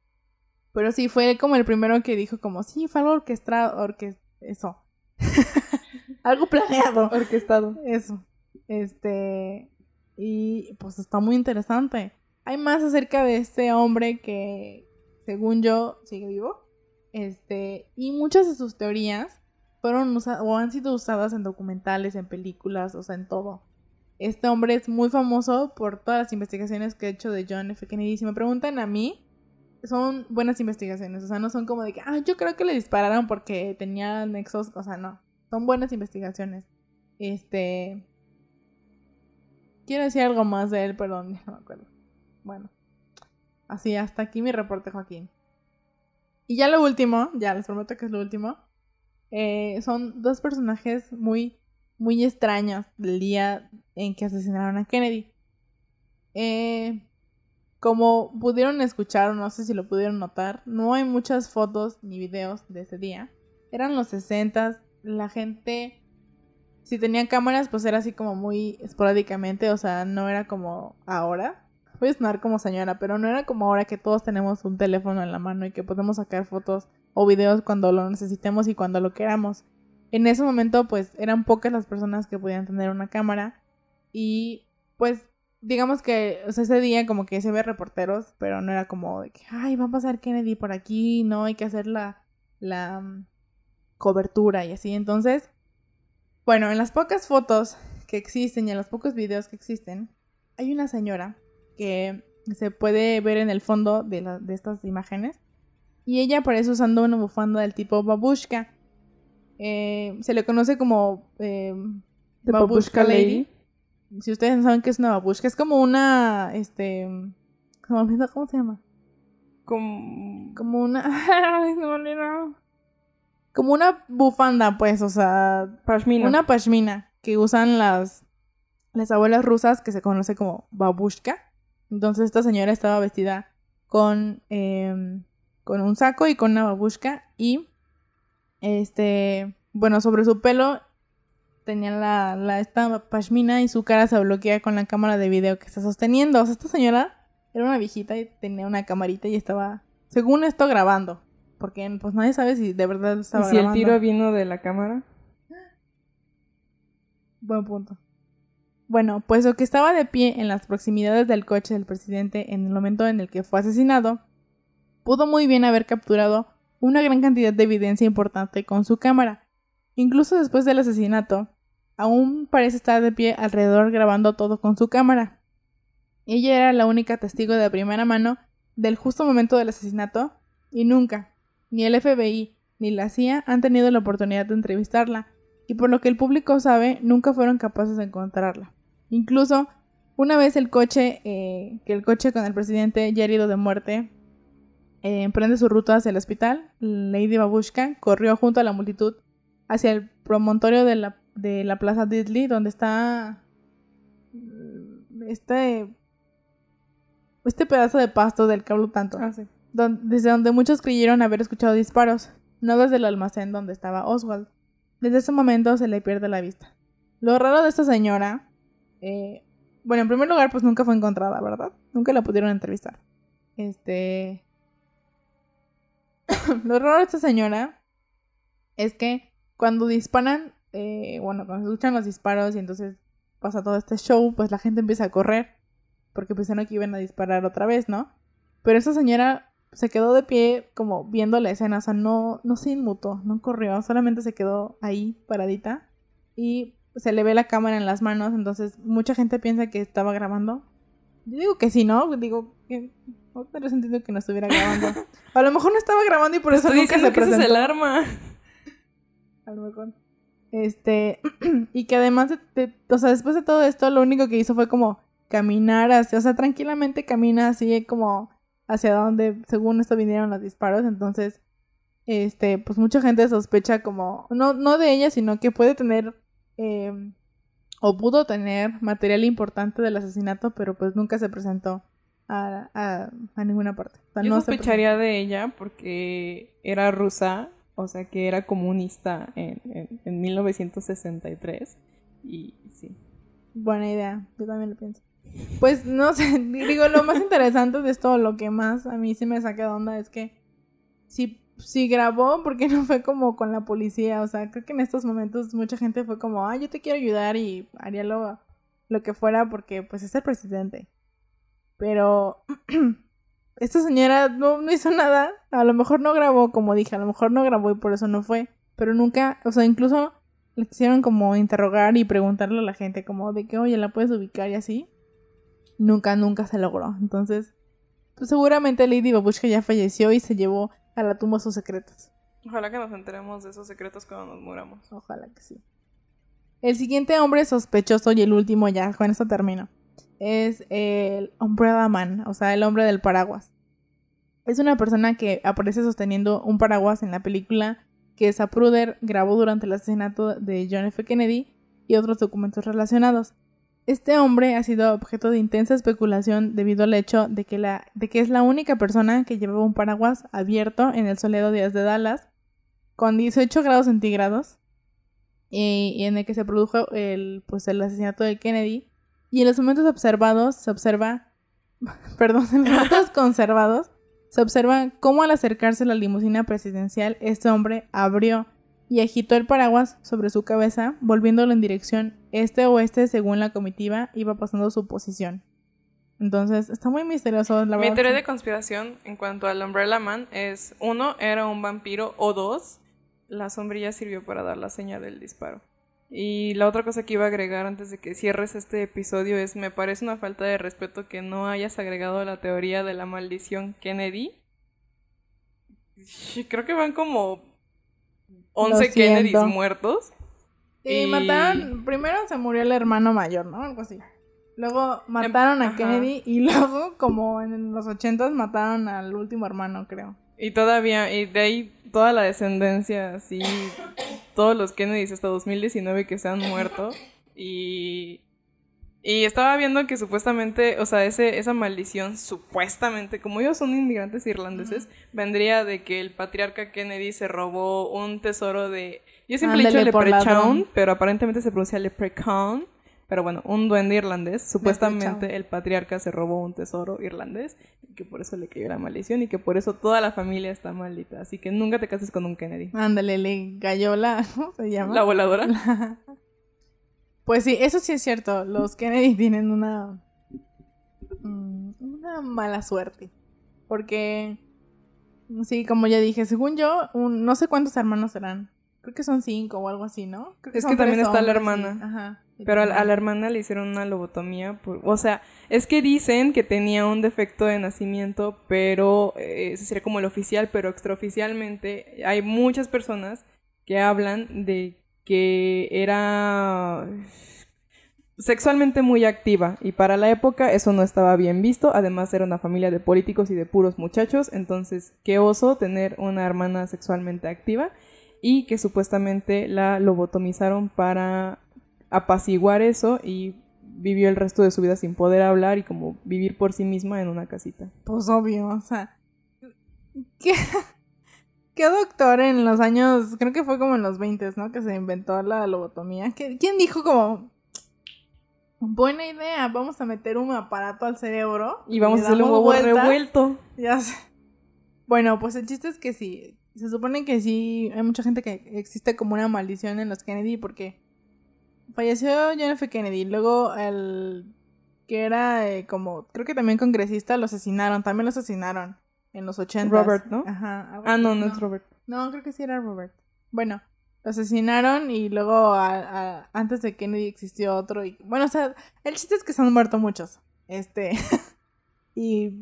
pero sí fue como el primero que dijo como sí fue algo orquestado orque eso algo planeado Orquestado. eso. Este. Y pues está muy interesante. Hay más acerca de este hombre que, según yo, sigue vivo. Este. Y muchas de sus teorías fueron usadas o han sido usadas en documentales, en películas, o sea, en todo. Este hombre es muy famoso por todas las investigaciones que ha hecho de John F. Kennedy. Si me preguntan a mí, son buenas investigaciones. O sea, no son como de que, ah, yo creo que le dispararon porque tenía nexos. O sea, no. Son buenas investigaciones. Este. Quiero decir algo más de él, pero no me acuerdo. Bueno. Así, hasta aquí mi reporte, Joaquín. Y ya lo último, ya les prometo que es lo último. eh, son dos personajes muy, muy extraños del día en que asesinaron a Kennedy. Eh, como pudieron escuchar, o no sé si lo pudieron notar, no hay muchas fotos ni videos de ese día. Eran los 60 la gente, si tenían cámaras, pues era así como muy esporádicamente, o sea, no era como ahora. Voy a sonar como señora, pero no era como ahora que todos tenemos un teléfono en la mano y que podemos sacar fotos o videos cuando lo necesitemos y cuando lo queramos. En ese momento, pues eran pocas las personas que podían tener una cámara y pues digamos que ese día como que se ve reporteros, pero no era como de que, ay, va a pasar Kennedy por aquí, no, hay que hacer la, la mm, cobertura y así. Entonces, bueno, en las pocas fotos que existen y en los pocos videos que existen, hay una señora que se puede ver en el fondo de, de estas imágenes y ella aparece usando una bufanda del tipo babushka. Eh, se le conoce como eh, babushka Babushka lady. Lady. Si ustedes no saben qué es una babushka, es como una, este, cómo se llama. Como... Como una. Como una bufanda, pues, o sea, Pashmina. una pashmina que usan las, las abuelas rusas que se conoce como babushka. Entonces esta señora estaba vestida con, em, con un saco y con una babushka y este, bueno, sobre su pelo tenía la, la esta pashmina y su cara se bloquea con la cámara de video que está sosteniendo. O sea, esta señora era una viejita y tenía una camarita y estaba, según esto, grabando. Porque pues nadie sabe si de verdad ¿Y estaba si el tiro vino de la cámara? Buen punto. Bueno, pues lo que estaba de pie en las proximidades del coche del presidente en el momento en el que fue asesinado, pudo muy bien haber capturado una gran cantidad de evidencia importante con su cámara. Incluso después del asesinato, aún parece estar de pie alrededor grabando todo con su cámara. Ella era la única testigo de primera mano del justo momento del asesinato y nunca, ni el FBI ni la CIA han tenido la oportunidad de entrevistarla y por lo que el público sabe, nunca fueron capaces de encontrarla. Incluso, una vez el coche, eh, que el coche con el presidente ya herido de muerte, eh, emprende su ruta hacia el hospital, Lady Babushka corrió junto a la multitud hacia el promontorio de la, de la plaza Diddley, donde está mm, este, este pedazo de pasto del que hablo tanto Ah, sí. desde donde muchos creyeron haber escuchado disparos, no desde el almacén donde estaba Oswald. Desde ese momento se le pierde la vista. Lo raro de esta señora, eh, bueno, en primer lugar, pues nunca fue encontrada, ¿verdad? Nunca la pudieron entrevistar. Este... Lo raro de esta señora es que cuando disparan, eh, bueno, cuando se escuchan los disparos y entonces pasa todo este show, pues la gente empieza a correr porque pensaron que iban a disparar otra vez, ¿no? Pero esa señora se quedó de pie como viendo la escena, o sea, no, no se inmutó, no corrió, solamente se quedó ahí paradita y se le ve la cámara en las manos, entonces mucha gente piensa que estaba grabando. Yo digo que sí, ¿no? Digo que no tendría sentido que no estuviera grabando. A lo mejor no estaba grabando y por eso Estoy nunca se que ese es presentó. el arma. A lo mejor. Este, y que además, de, de- o sea, después de todo esto, lo único que hizo fue como caminar hacia, o sea, tranquilamente camina así como hacia donde, según esto, vinieron los disparos. Entonces, este, pues mucha gente sospecha como, no, no de ella, sino que puede tener, eh, o pudo tener material importante del asesinato, pero pues nunca se presentó a, a, a ninguna parte. O sea, Yo no se sospecharía de ella porque era rusa, o sea que era comunista en, en, en 1963. Y sí. Buena idea, yo también lo pienso. Pues no sé, digo, lo más interesante de esto, lo que más a mí sí me saca de onda es que si, si grabó, porque no fue como con la policía? O sea, creo que en estos momentos mucha gente fue como, ah, yo te quiero ayudar y haría lo, lo que fuera porque pues es el presidente. Pero esta señora no, no hizo nada, a lo mejor no grabó, como dije, a lo mejor no grabó y por eso no fue, pero nunca, o sea, incluso le quisieron como interrogar y preguntarle a la gente como de que, oye, ¿la puedes ubicar y así? Nunca, nunca se logró. Entonces, pues seguramente Lady Babushka ya falleció y se llevó a la tumba sus secretos. Ojalá que nos enteremos de esos secretos cuando nos muramos. Ojalá que sí. El siguiente hombre sospechoso y el último ya, con esto termino, es el Umbrella Man, o sea, el hombre del paraguas. Es una persona que aparece sosteniendo un paraguas en la película que Zapruder grabó durante el asesinato de John F. Kennedy y otros documentos relacionados. Este hombre ha sido objeto de intensa especulación debido al hecho de que, la, de que es la única persona que llevaba un paraguas abierto en el soleado Díaz de Dallas con 18 grados centígrados y, y en el que se produjo el, pues, el asesinato de Kennedy. Y en los momentos observados se observa, perdón, en los momentos conservados se observa cómo al acercarse a la limusina presidencial este hombre abrió y agitó el paraguas sobre su cabeza, volviéndolo en dirección este-oeste según la comitiva iba pasando su posición. Entonces, está muy misterioso, la Mi verdad. teoría de conspiración en cuanto al Umbrella Man es, uno, era un vampiro, o dos, la sombrilla sirvió para dar la seña del disparo. Y la otra cosa que iba a agregar antes de que cierres este episodio es, me parece una falta de respeto que no hayas agregado la teoría de la maldición Kennedy. Creo que van como 11 Lo Kennedys muertos. Y Y- mataron, primero se murió el hermano mayor, ¿no? Algo así. Luego mataron a Em, ajá. Kennedy y luego, como en los ochentas, mataron al último hermano, creo. Y todavía, y de ahí toda la descendencia, así, todos los Kennedys hasta 2019 que se han muerto. Y, y estaba viendo que supuestamente, o sea, ese, esa maldición, supuestamente, como ellos son inmigrantes irlandeses, vendría de que el patriarca Kennedy se robó un tesoro de... Yo siempre he dicho leprechaun, pero aparentemente se pronuncia leprechaun. Pero bueno, un duende irlandés. Supuestamente el patriarca se robó un tesoro irlandés y que por eso le cayó la maldición y que por eso toda la familia está maldita. Así que nunca te cases con un Kennedy. Ándale, le cayó la... ¿Cómo se llama? La voladora. Pues sí, eso sí es cierto. Los Kennedy tienen una. mm, Una mala suerte. Porque. Sí, como ya dije, según yo, un- no sé cuántos hermanos serán. Creo que son cinco o algo así, ¿no? Creo Es son que también está la hermana. Ajá. Pero a, la- a la hermana le hicieron una lobotomía. por- o sea, es que dicen que tenía un defecto de nacimiento, pero eh, ese sería como el oficial, pero extraoficialmente hay muchas personas que hablan de que era sexualmente muy activa y para la época eso no estaba bien visto, además era una familia de políticos y de puros muchachos, entonces qué oso tener una hermana sexualmente activa y que supuestamente la lobotomizaron para apaciguar eso y vivió el resto de su vida sin poder hablar y como vivir por sí misma en una casita. Pues obvio, o sea. ¿Qué, qué doctor en los años. Creo que fue como en los 20, ¿no? Que se inventó la lobotomía. ¿Qué- ¿Quién dijo como. Buena idea, vamos a meter un aparato al cerebro. Y vamos a hacerle un huevo vueltas"? revuelto. Ya sé. Bueno, pues el chiste es que sí. Se supone que sí, hay mucha gente que existe como una maldición en los Kennedy porque falleció John F. Kennedy. Luego el que era eh, como, creo que también congresista, lo asesinaron. También lo asesinaron en los 80. Robert, ¿no? Ajá. Ah, no, no es Robert. No, creo que sí era Robert. Bueno, lo asesinaron y luego a- a- antes de Kennedy existió otro. Y, bueno, o sea, el chiste es que se han muerto muchos. Este. y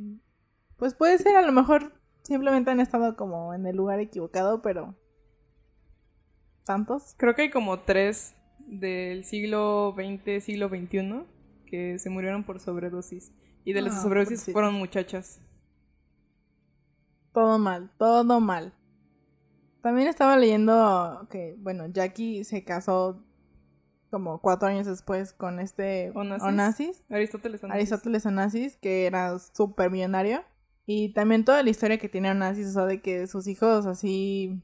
pues puede ser, a lo mejor simplemente han estado como en el lugar equivocado, pero. tantos. Creo que hay como tres del siglo XX, siglo XXI que se murieron por sobredosis. Y de las Ah, sobredosis pobrecitos. fueron muchachas. Todo mal, todo mal. También estaba leyendo que, bueno, Jackie se casó como cuatro años después con este Onassis. Onassis, Aristóteles. Onassis. Aristóteles Onassis, que era súper millonario. Y también toda la historia que tiene Onassis, o sea, de que sus hijos así,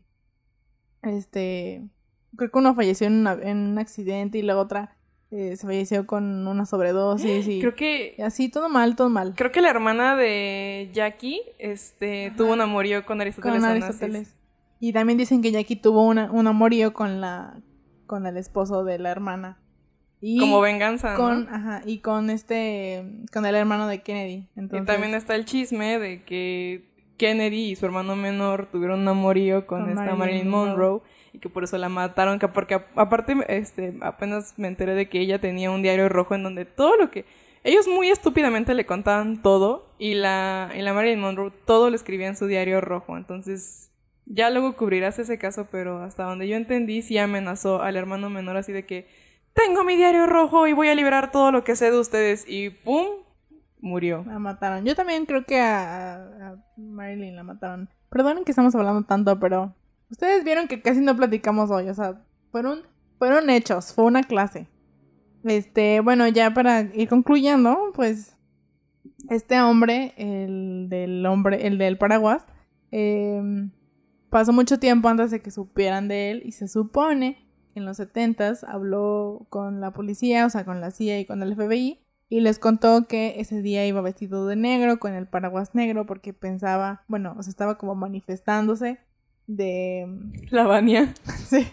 este, creo que uno falleció en, una- en un accidente y la otra eh, se falleció con una sobredosis y, Creo que y así, todo mal, todo mal. Creo que la hermana de Jackie este, Ajá. tuvo un amorío con Aristóteles. con. Aristóteles. Y también dicen que Jackie tuvo una, un amorío con la con el esposo de la hermana. Y Como venganza, ¿no? con ajá, y con este con el hermano de Kennedy. Entonces, Y también está el chisme de que Kennedy y su hermano menor tuvieron un amorío con, Con esta Marilyn Marilyn Monroe. Monroe y que por eso la mataron, que porque aparte este apenas me enteré de que ella tenía un diario rojo en donde todo lo que ellos muy estúpidamente le contaban todo y la y la Marilyn Monroe todo lo escribía en su diario rojo, entonces ya luego cubrirás ese caso, pero hasta donde yo entendí sí amenazó al hermano menor así de que tengo mi diario rojo y voy a liberar todo lo que sé de ustedes y pum murió. la mataron. Yo también creo que a- a Marilyn la mataron. Perdonen que estamos hablando tanto, pero ustedes vieron que casi no platicamos hoy, o sea, fueron fueron hechos, fue una clase. Este, bueno, ya para ir concluyendo, pues este hombre, el del hombre, el del paraguas, eh, pasó mucho tiempo antes de que supieran de él y se supone que en los 70s habló con la policía, o sea, con la CIA y con el FBI y les contó que ese día iba vestido de negro con el paraguas negro porque pensaba, bueno, estaba como manifestándose de La Vania. Sí.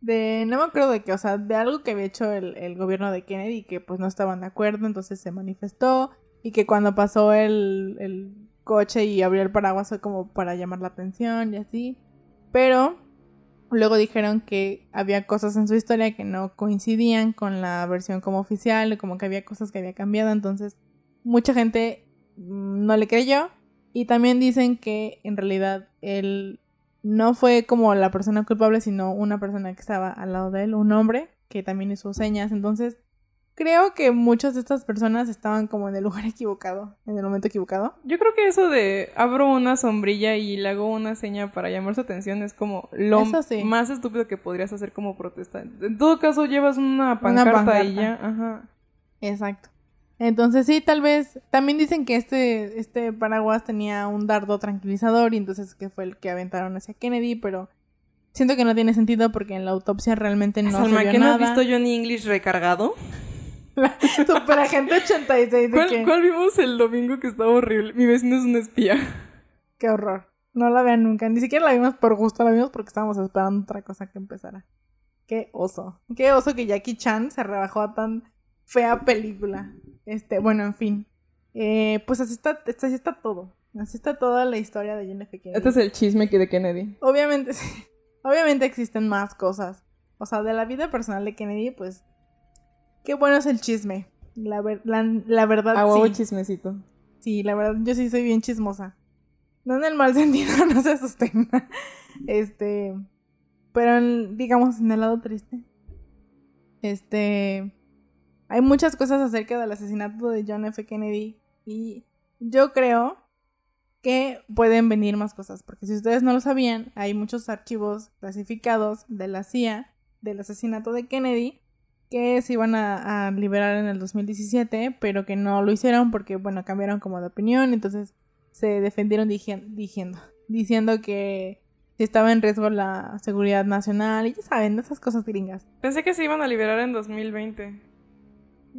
De, no me acuerdo de qué, o sea, de algo que había hecho el, el gobierno de Kennedy que pues no estaban de acuerdo, entonces se manifestó y que cuando pasó el, el coche y abrió el paraguas fue como para llamar la atención y así. Pero luego dijeron que había cosas en su historia que no coincidían con la versión como oficial, como que había cosas que había cambiado, entonces mucha gente mm, no le creyó y también dicen que en realidad él no fue como la persona culpable, sino una persona que estaba al lado de él, un hombre que también hizo señas. Entonces, creo que muchas de estas personas estaban como en el lugar equivocado, en el momento equivocado. Yo creo que eso de abro una sombrilla y le hago una seña para llamar su atención es como lo sí. más estúpido que podrías hacer como protesta. En todo caso, llevas una pancarta, pancarta. y ya. Ajá. Exacto. Entonces sí, tal vez. También dicen que este, este paraguas tenía un dardo tranquilizador y entonces que fue el que aventaron hacia Kennedy, pero siento que no tiene sentido porque en la autopsia realmente no Salma, se vio ¿qué no has nada. visto Johnny English recargado? Super agente 86. ¿de ¿Cuál, qué? cuál vimos el domingo que estaba horrible? Mi vecino es un espía. Qué horror. No la vean nunca. Ni siquiera la vimos por gusto, la vimos porque estábamos esperando otra cosa que empezara. Qué oso. Qué oso que Jackie Chan se rebajó a tan fea película. Este, bueno, en fin. Eh, pues así está, así está todo. Así está toda la historia de John F. Kennedy. Este es el chisme que de Kennedy. Obviamente, sí. Obviamente existen más cosas. O sea, de la vida personal de Kennedy, pues. Qué bueno es el chisme. La, ver- la, la verdad, A huevo sí. chismecito. Sí, la verdad, yo sí soy bien chismosa. No en el mal sentido, no se asusten. Este. Pero en- digamos en el lado triste. Este. Hay muchas cosas acerca del asesinato de John F. Kennedy. Y yo creo que pueden venir más cosas. Porque si ustedes no lo sabían, hay muchos archivos clasificados de la CIA del asesinato de Kennedy que se iban a, liberar en el 2017, pero que no lo hicieron porque, bueno, cambiaron como de opinión, entonces se defendieron diciendo, diciendo que estaba en riesgo la seguridad nacional, y ya saben, esas cosas gringas. Pensé que se iban a liberar en 2020.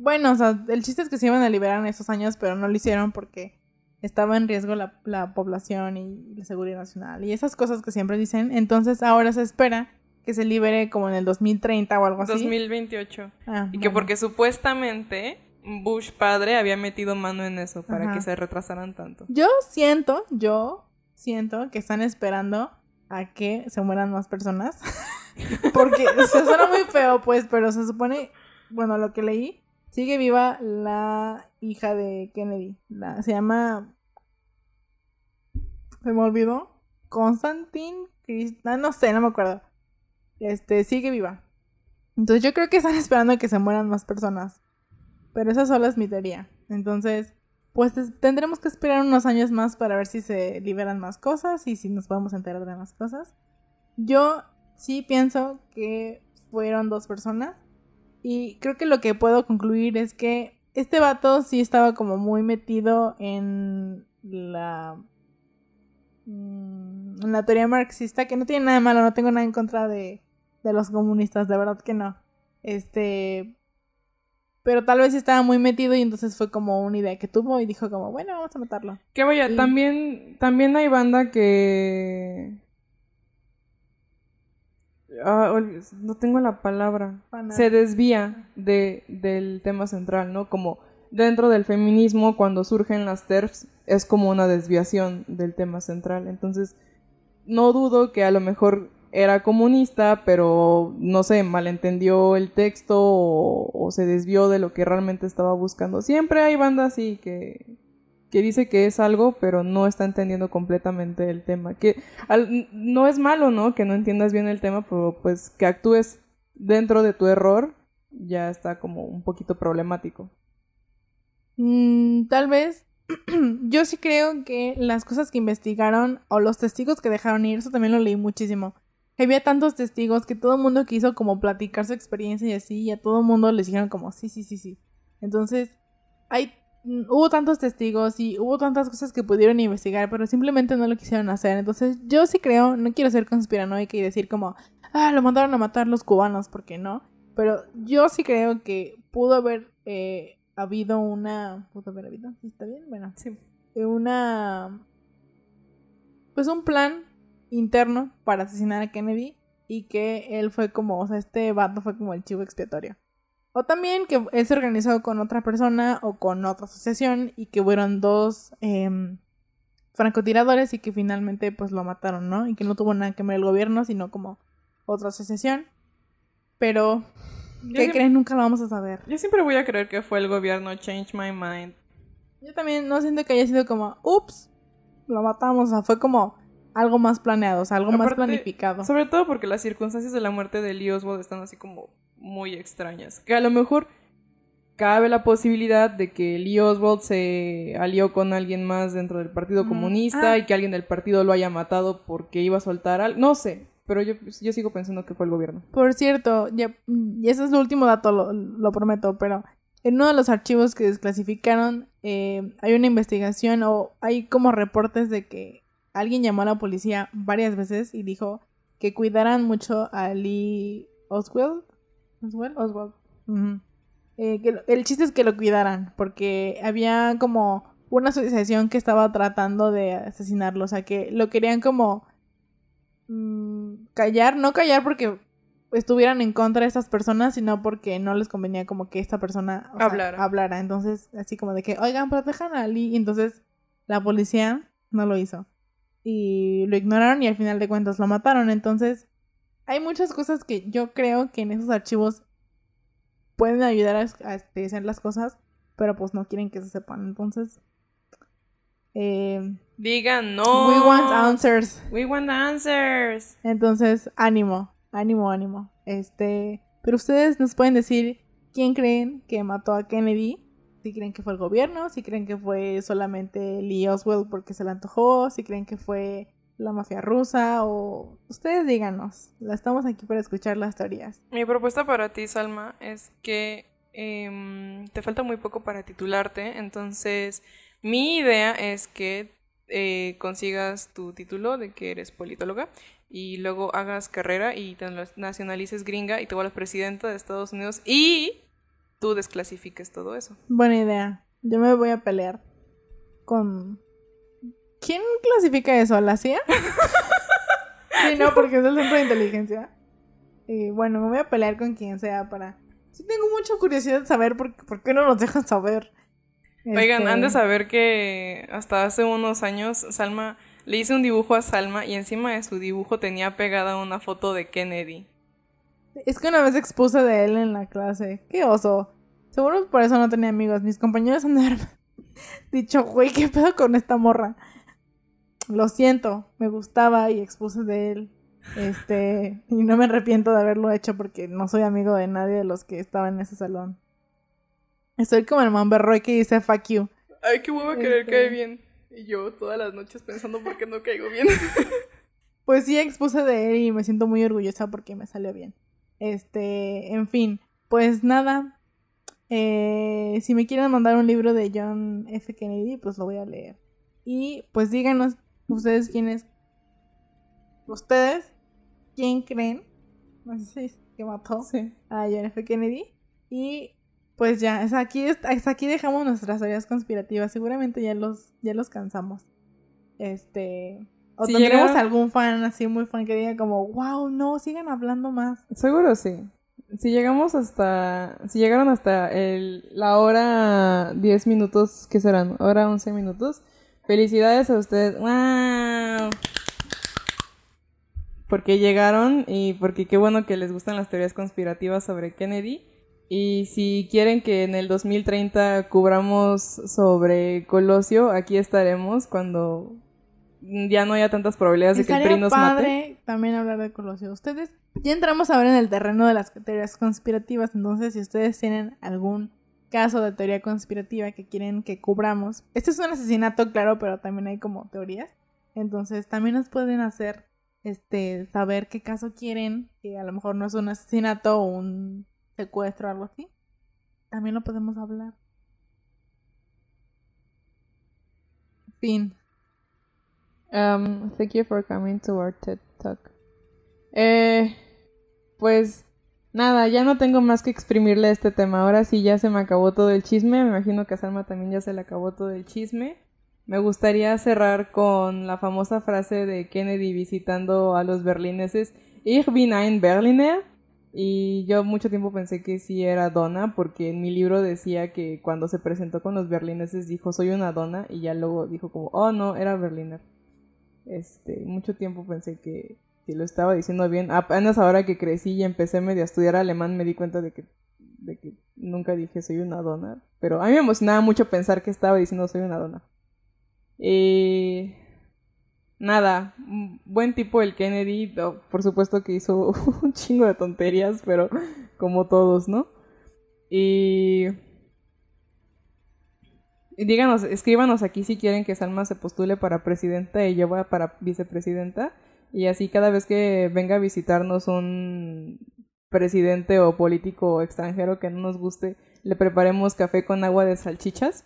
Bueno, o sea, el chiste es que se iban a liberar en esos años, pero no lo hicieron porque estaba en riesgo la, la población y la seguridad nacional y esas cosas que siempre dicen. Entonces ahora se espera que se libere como en el 2030 o algo así. 2028. Ah, Y que porque supuestamente Bush padre había metido mano en eso para Ajá. que se retrasaran tanto. Yo siento, yo siento que están esperando a que se mueran más personas. Porque se suena muy feo, pues, pero se supone, bueno, lo que leí, sigue viva la hija de Kennedy. Se llama. Se me olvidó. Constantine Krista, no sé, no me acuerdo. este, sigue viva. Entonces yo creo que están esperando a que se mueran más personas. Pero esa solo es mi teoría. Entonces, pues es- tendremos que esperar unos años más para ver si se liberan más cosas y si nos podemos enterar de más cosas. Yo sí pienso que fueron dos personas. Y creo que lo que puedo concluir es que este vato sí estaba como muy metido en la mm, en la teoría marxista, que no tiene nada de malo, no tengo nada en contra de, de los comunistas, de verdad que no. Este, pero tal vez sí estaba muy metido y entonces fue como una idea que tuvo y dijo como, bueno, vamos a matarlo. Que vaya, también, también hay banda que... Ah, no tengo la palabra. Se desvía de, del tema central, ¿no? Como dentro del feminismo, cuando surgen las TERFs, es como una desviación del tema central. Entonces, no dudo que a lo mejor era comunista, pero no sé, malentendió el texto o, o se desvió de lo que realmente estaba buscando. Siempre hay banda así que, que dice que es algo, pero no está entendiendo completamente el tema. Que no es malo, ¿no? Que no entiendas bien el tema, pero pues que actúes dentro de tu error ya está como un poquito problemático. Mm, tal vez. Yo sí creo que las cosas que investigaron o los testigos que dejaron ir, eso también lo leí muchísimo. Había tantos testigos que todo el mundo quiso como platicar su experiencia y así, y a todo el mundo les dijeron como sí, sí, sí, sí. Entonces, hay hubo tantos testigos y hubo tantas cosas que pudieron investigar, pero simplemente no lo quisieron hacer. Entonces, yo sí creo, no quiero ser conspiranoica y decir como, ah, lo mandaron a matar los cubanos, porque no. Pero yo sí creo que pudo haber eh, habido una. ¿Pudo haber habido? ¿Sí está bien? Bueno, Sí. eh, una. Pues un plan interno para asesinar a Kennedy y que él fue como, o sea, este vato fue como el chivo expiatorio. O también que él se organizó con otra persona o con otra asociación y que fueron dos em, francotiradores y que finalmente pues lo mataron, ¿no? Y que no tuvo nada que ver el gobierno, sino como otra asociación. Pero, ¿qué creen? Nunca lo vamos a saber. yo siempre voy a creer que fue el gobierno Change My Mind. Yo también no siento que haya sido como, ups, lo matamos. O sea, fue como algo más planeado, o sea, algo más planificado. Sobre todo porque las circunstancias de la muerte de Lee Oswald están así como muy extrañas. Que a lo mejor cabe la posibilidad de que Lee Oswald se alió con alguien más dentro del Partido Mm, Comunista ah. y que alguien del partido lo haya matado porque iba a soltar algo. No sé, pero yo, yo sigo pensando que fue el gobierno. Por cierto, ya, y ese es el último dato, lo, lo prometo, pero en uno de los archivos que desclasificaron eh, hay una investigación o hay como reportes de que alguien llamó a la policía varias veces y dijo que cuidaran mucho a Lee Oswald. Oswald. Oswald. Eh, que el chiste es que lo cuidaran, porque había como una asociación que estaba tratando de asesinarlo, o sea, que lo querían como mm, callar, no callar porque estuvieran en contra de estas personas, sino porque no les convenía como que esta persona o sea, Hablara. hablara. Entonces, así como de que, oigan, protejan a Ali. Y entonces la policía no lo hizo. Y lo ignoraron y al final de cuentas lo mataron. Entonces, hay muchas cosas que yo creo que en esos archivos pueden ayudar a, a este, hacer las cosas, pero pues no quieren que se sepan. Entonces, eh, Digan no. we want answers. We want answers. Entonces, ánimo, ánimo, ánimo. Este, pero ustedes nos pueden decir quién creen que mató a Kennedy. Si creen que fue el gobierno, si creen que fue solamente Lee Oswald porque se le antojó, si creen que fue la mafia rusa o ustedes díganos. La estamos aquí para escuchar las teorías. Mi propuesta para ti, Salma, es que em, te falta muy poco para titularte, entonces mi idea es que eh, consigas tu título de que eres politóloga y luego hagas carrera y te nacionalices gringa y te vuelvas presidenta de Estados Unidos y tú desclasifiques todo eso. Buena idea. Yo me voy a pelear con ¿Quién clasifica eso? ¿La CIA? sí, no, porque es el centro de inteligencia. Y bueno, me voy a pelear con quien sea para. Sí, tengo mucha curiosidad de saber por, por qué no nos dejan saber. Oigan, Este, han de saber que hasta hace unos años Salma le hice un dibujo a Salma y encima de su dibujo tenía pegada una foto de Kennedy. Es que una vez expuse de él en la clase. ¡Qué oso! Seguro por eso no tenía amigos. Mis compañeros han dicho, güey, ¿qué pedo con esta morra? Lo siento, me gustaba y expuse de él. Este, y no me arrepiento de haberlo hecho porque no soy amigo de nadie de los que estaban en ese salón. Estoy como el Monberroy que dice fuck you. Ay, qué hueva querer Este- caer bien. Y yo todas las noches pensando por qué no caigo bien. Pues sí, expuse de él y me siento muy orgullosa porque me salió bien. Este, en fin, pues nada. Eh, si me quieren mandar un libro de John F. Kennedy, pues lo voy a leer. Y pues díganos ustedes quiénes. Ustedes, ¿quién creen? No sé si es que mató Sí. a John F. Kennedy. Y pues ya, hasta aquí, hasta aquí dejamos nuestras teorías conspirativas. Seguramente ya los, ya los cansamos. Este. O Si tendremos algún fan así muy fan que diga como, wow, no, sigan hablando más. Seguro sí. Si llegamos hasta. Si llegaron hasta el, la hora 10 minutos, ¿qué serán? Hora 11 minutos. Felicidades a ustedes. ¡Wow! Porque llegaron y porque qué bueno que les gustan las teorías conspirativas sobre Kennedy. Y si quieren que en el 2030 cubramos sobre Colosio, aquí estaremos cuando ya no haya tantas probabilidades de que el PRI nos mate. también hablar de Colosio. Ustedes, ya entramos ahora en el terreno de las teorías conspirativas, entonces si ustedes tienen algún caso de teoría conspirativa que quieren que cubramos, este es un asesinato, claro, pero también hay como teorías, entonces también nos pueden hacer este saber qué caso quieren, que a lo mejor no es un asesinato o un secuestro o algo así. También lo podemos hablar. Fin. Um, thank you for coming to our TED Talk. Eh, pues nada, ya no tengo más que exprimirle este tema. Ahora sí ya se me acabó todo el chisme. Me imagino que a Salma también ya se le acabó todo el chisme. Me gustaría cerrar con la famosa frase de Kennedy visitando a los berlineses. Ich bin ein Berliner. Y yo mucho tiempo pensé que sí era dona, porque en mi libro decía que cuando se presentó con los berlineses dijo soy una dona, y ya luego dijo como, oh no, era berliner. Este, mucho tiempo pensé que, que lo estaba diciendo bien. Apenas ahora que crecí y empecé medio a estudiar alemán me di cuenta de que, de que nunca dije soy una dona. Pero a mí me emocionaba mucho pensar que estaba diciendo soy una dona. Y nada, un buen tipo el Kennedy, por supuesto que hizo un chingo de tonterías, pero como todos, ¿no? Y díganos, escríbanos aquí si quieren que Salma se postule para presidenta y yo para vicepresidenta. Y así cada vez que venga a visitarnos un presidente o político extranjero que no nos guste, le preparemos café con agua de salchichas.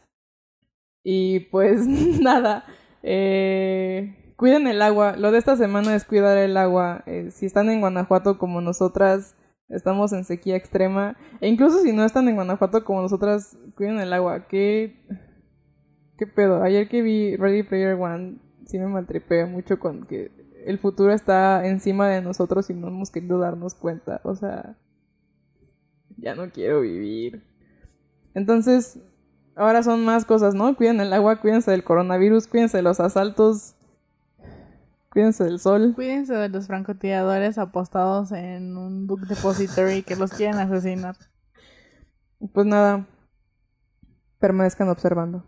Y pues nada, eh, cuiden el agua. Lo de esta semana es cuidar el agua. Eh, si están en Guanajuato como nosotras, estamos en sequía extrema. E incluso si no están en Guanajuato como nosotras, cuiden el agua. ¿Qué, qué pedo? Ayer que vi Ready Player One, sí me maltripé mucho con que el futuro está encima de nosotros y no hemos querido darnos cuenta. O sea, ya no quiero vivir. Entonces, ahora son más cosas, ¿no? Cuiden el agua, cuídense del coronavirus, cuídense de los asaltos, cuídense del sol. Cuídense de los francotiradores apostados en un book depository que los quieren asesinar. Pues nada, permanezcan observando.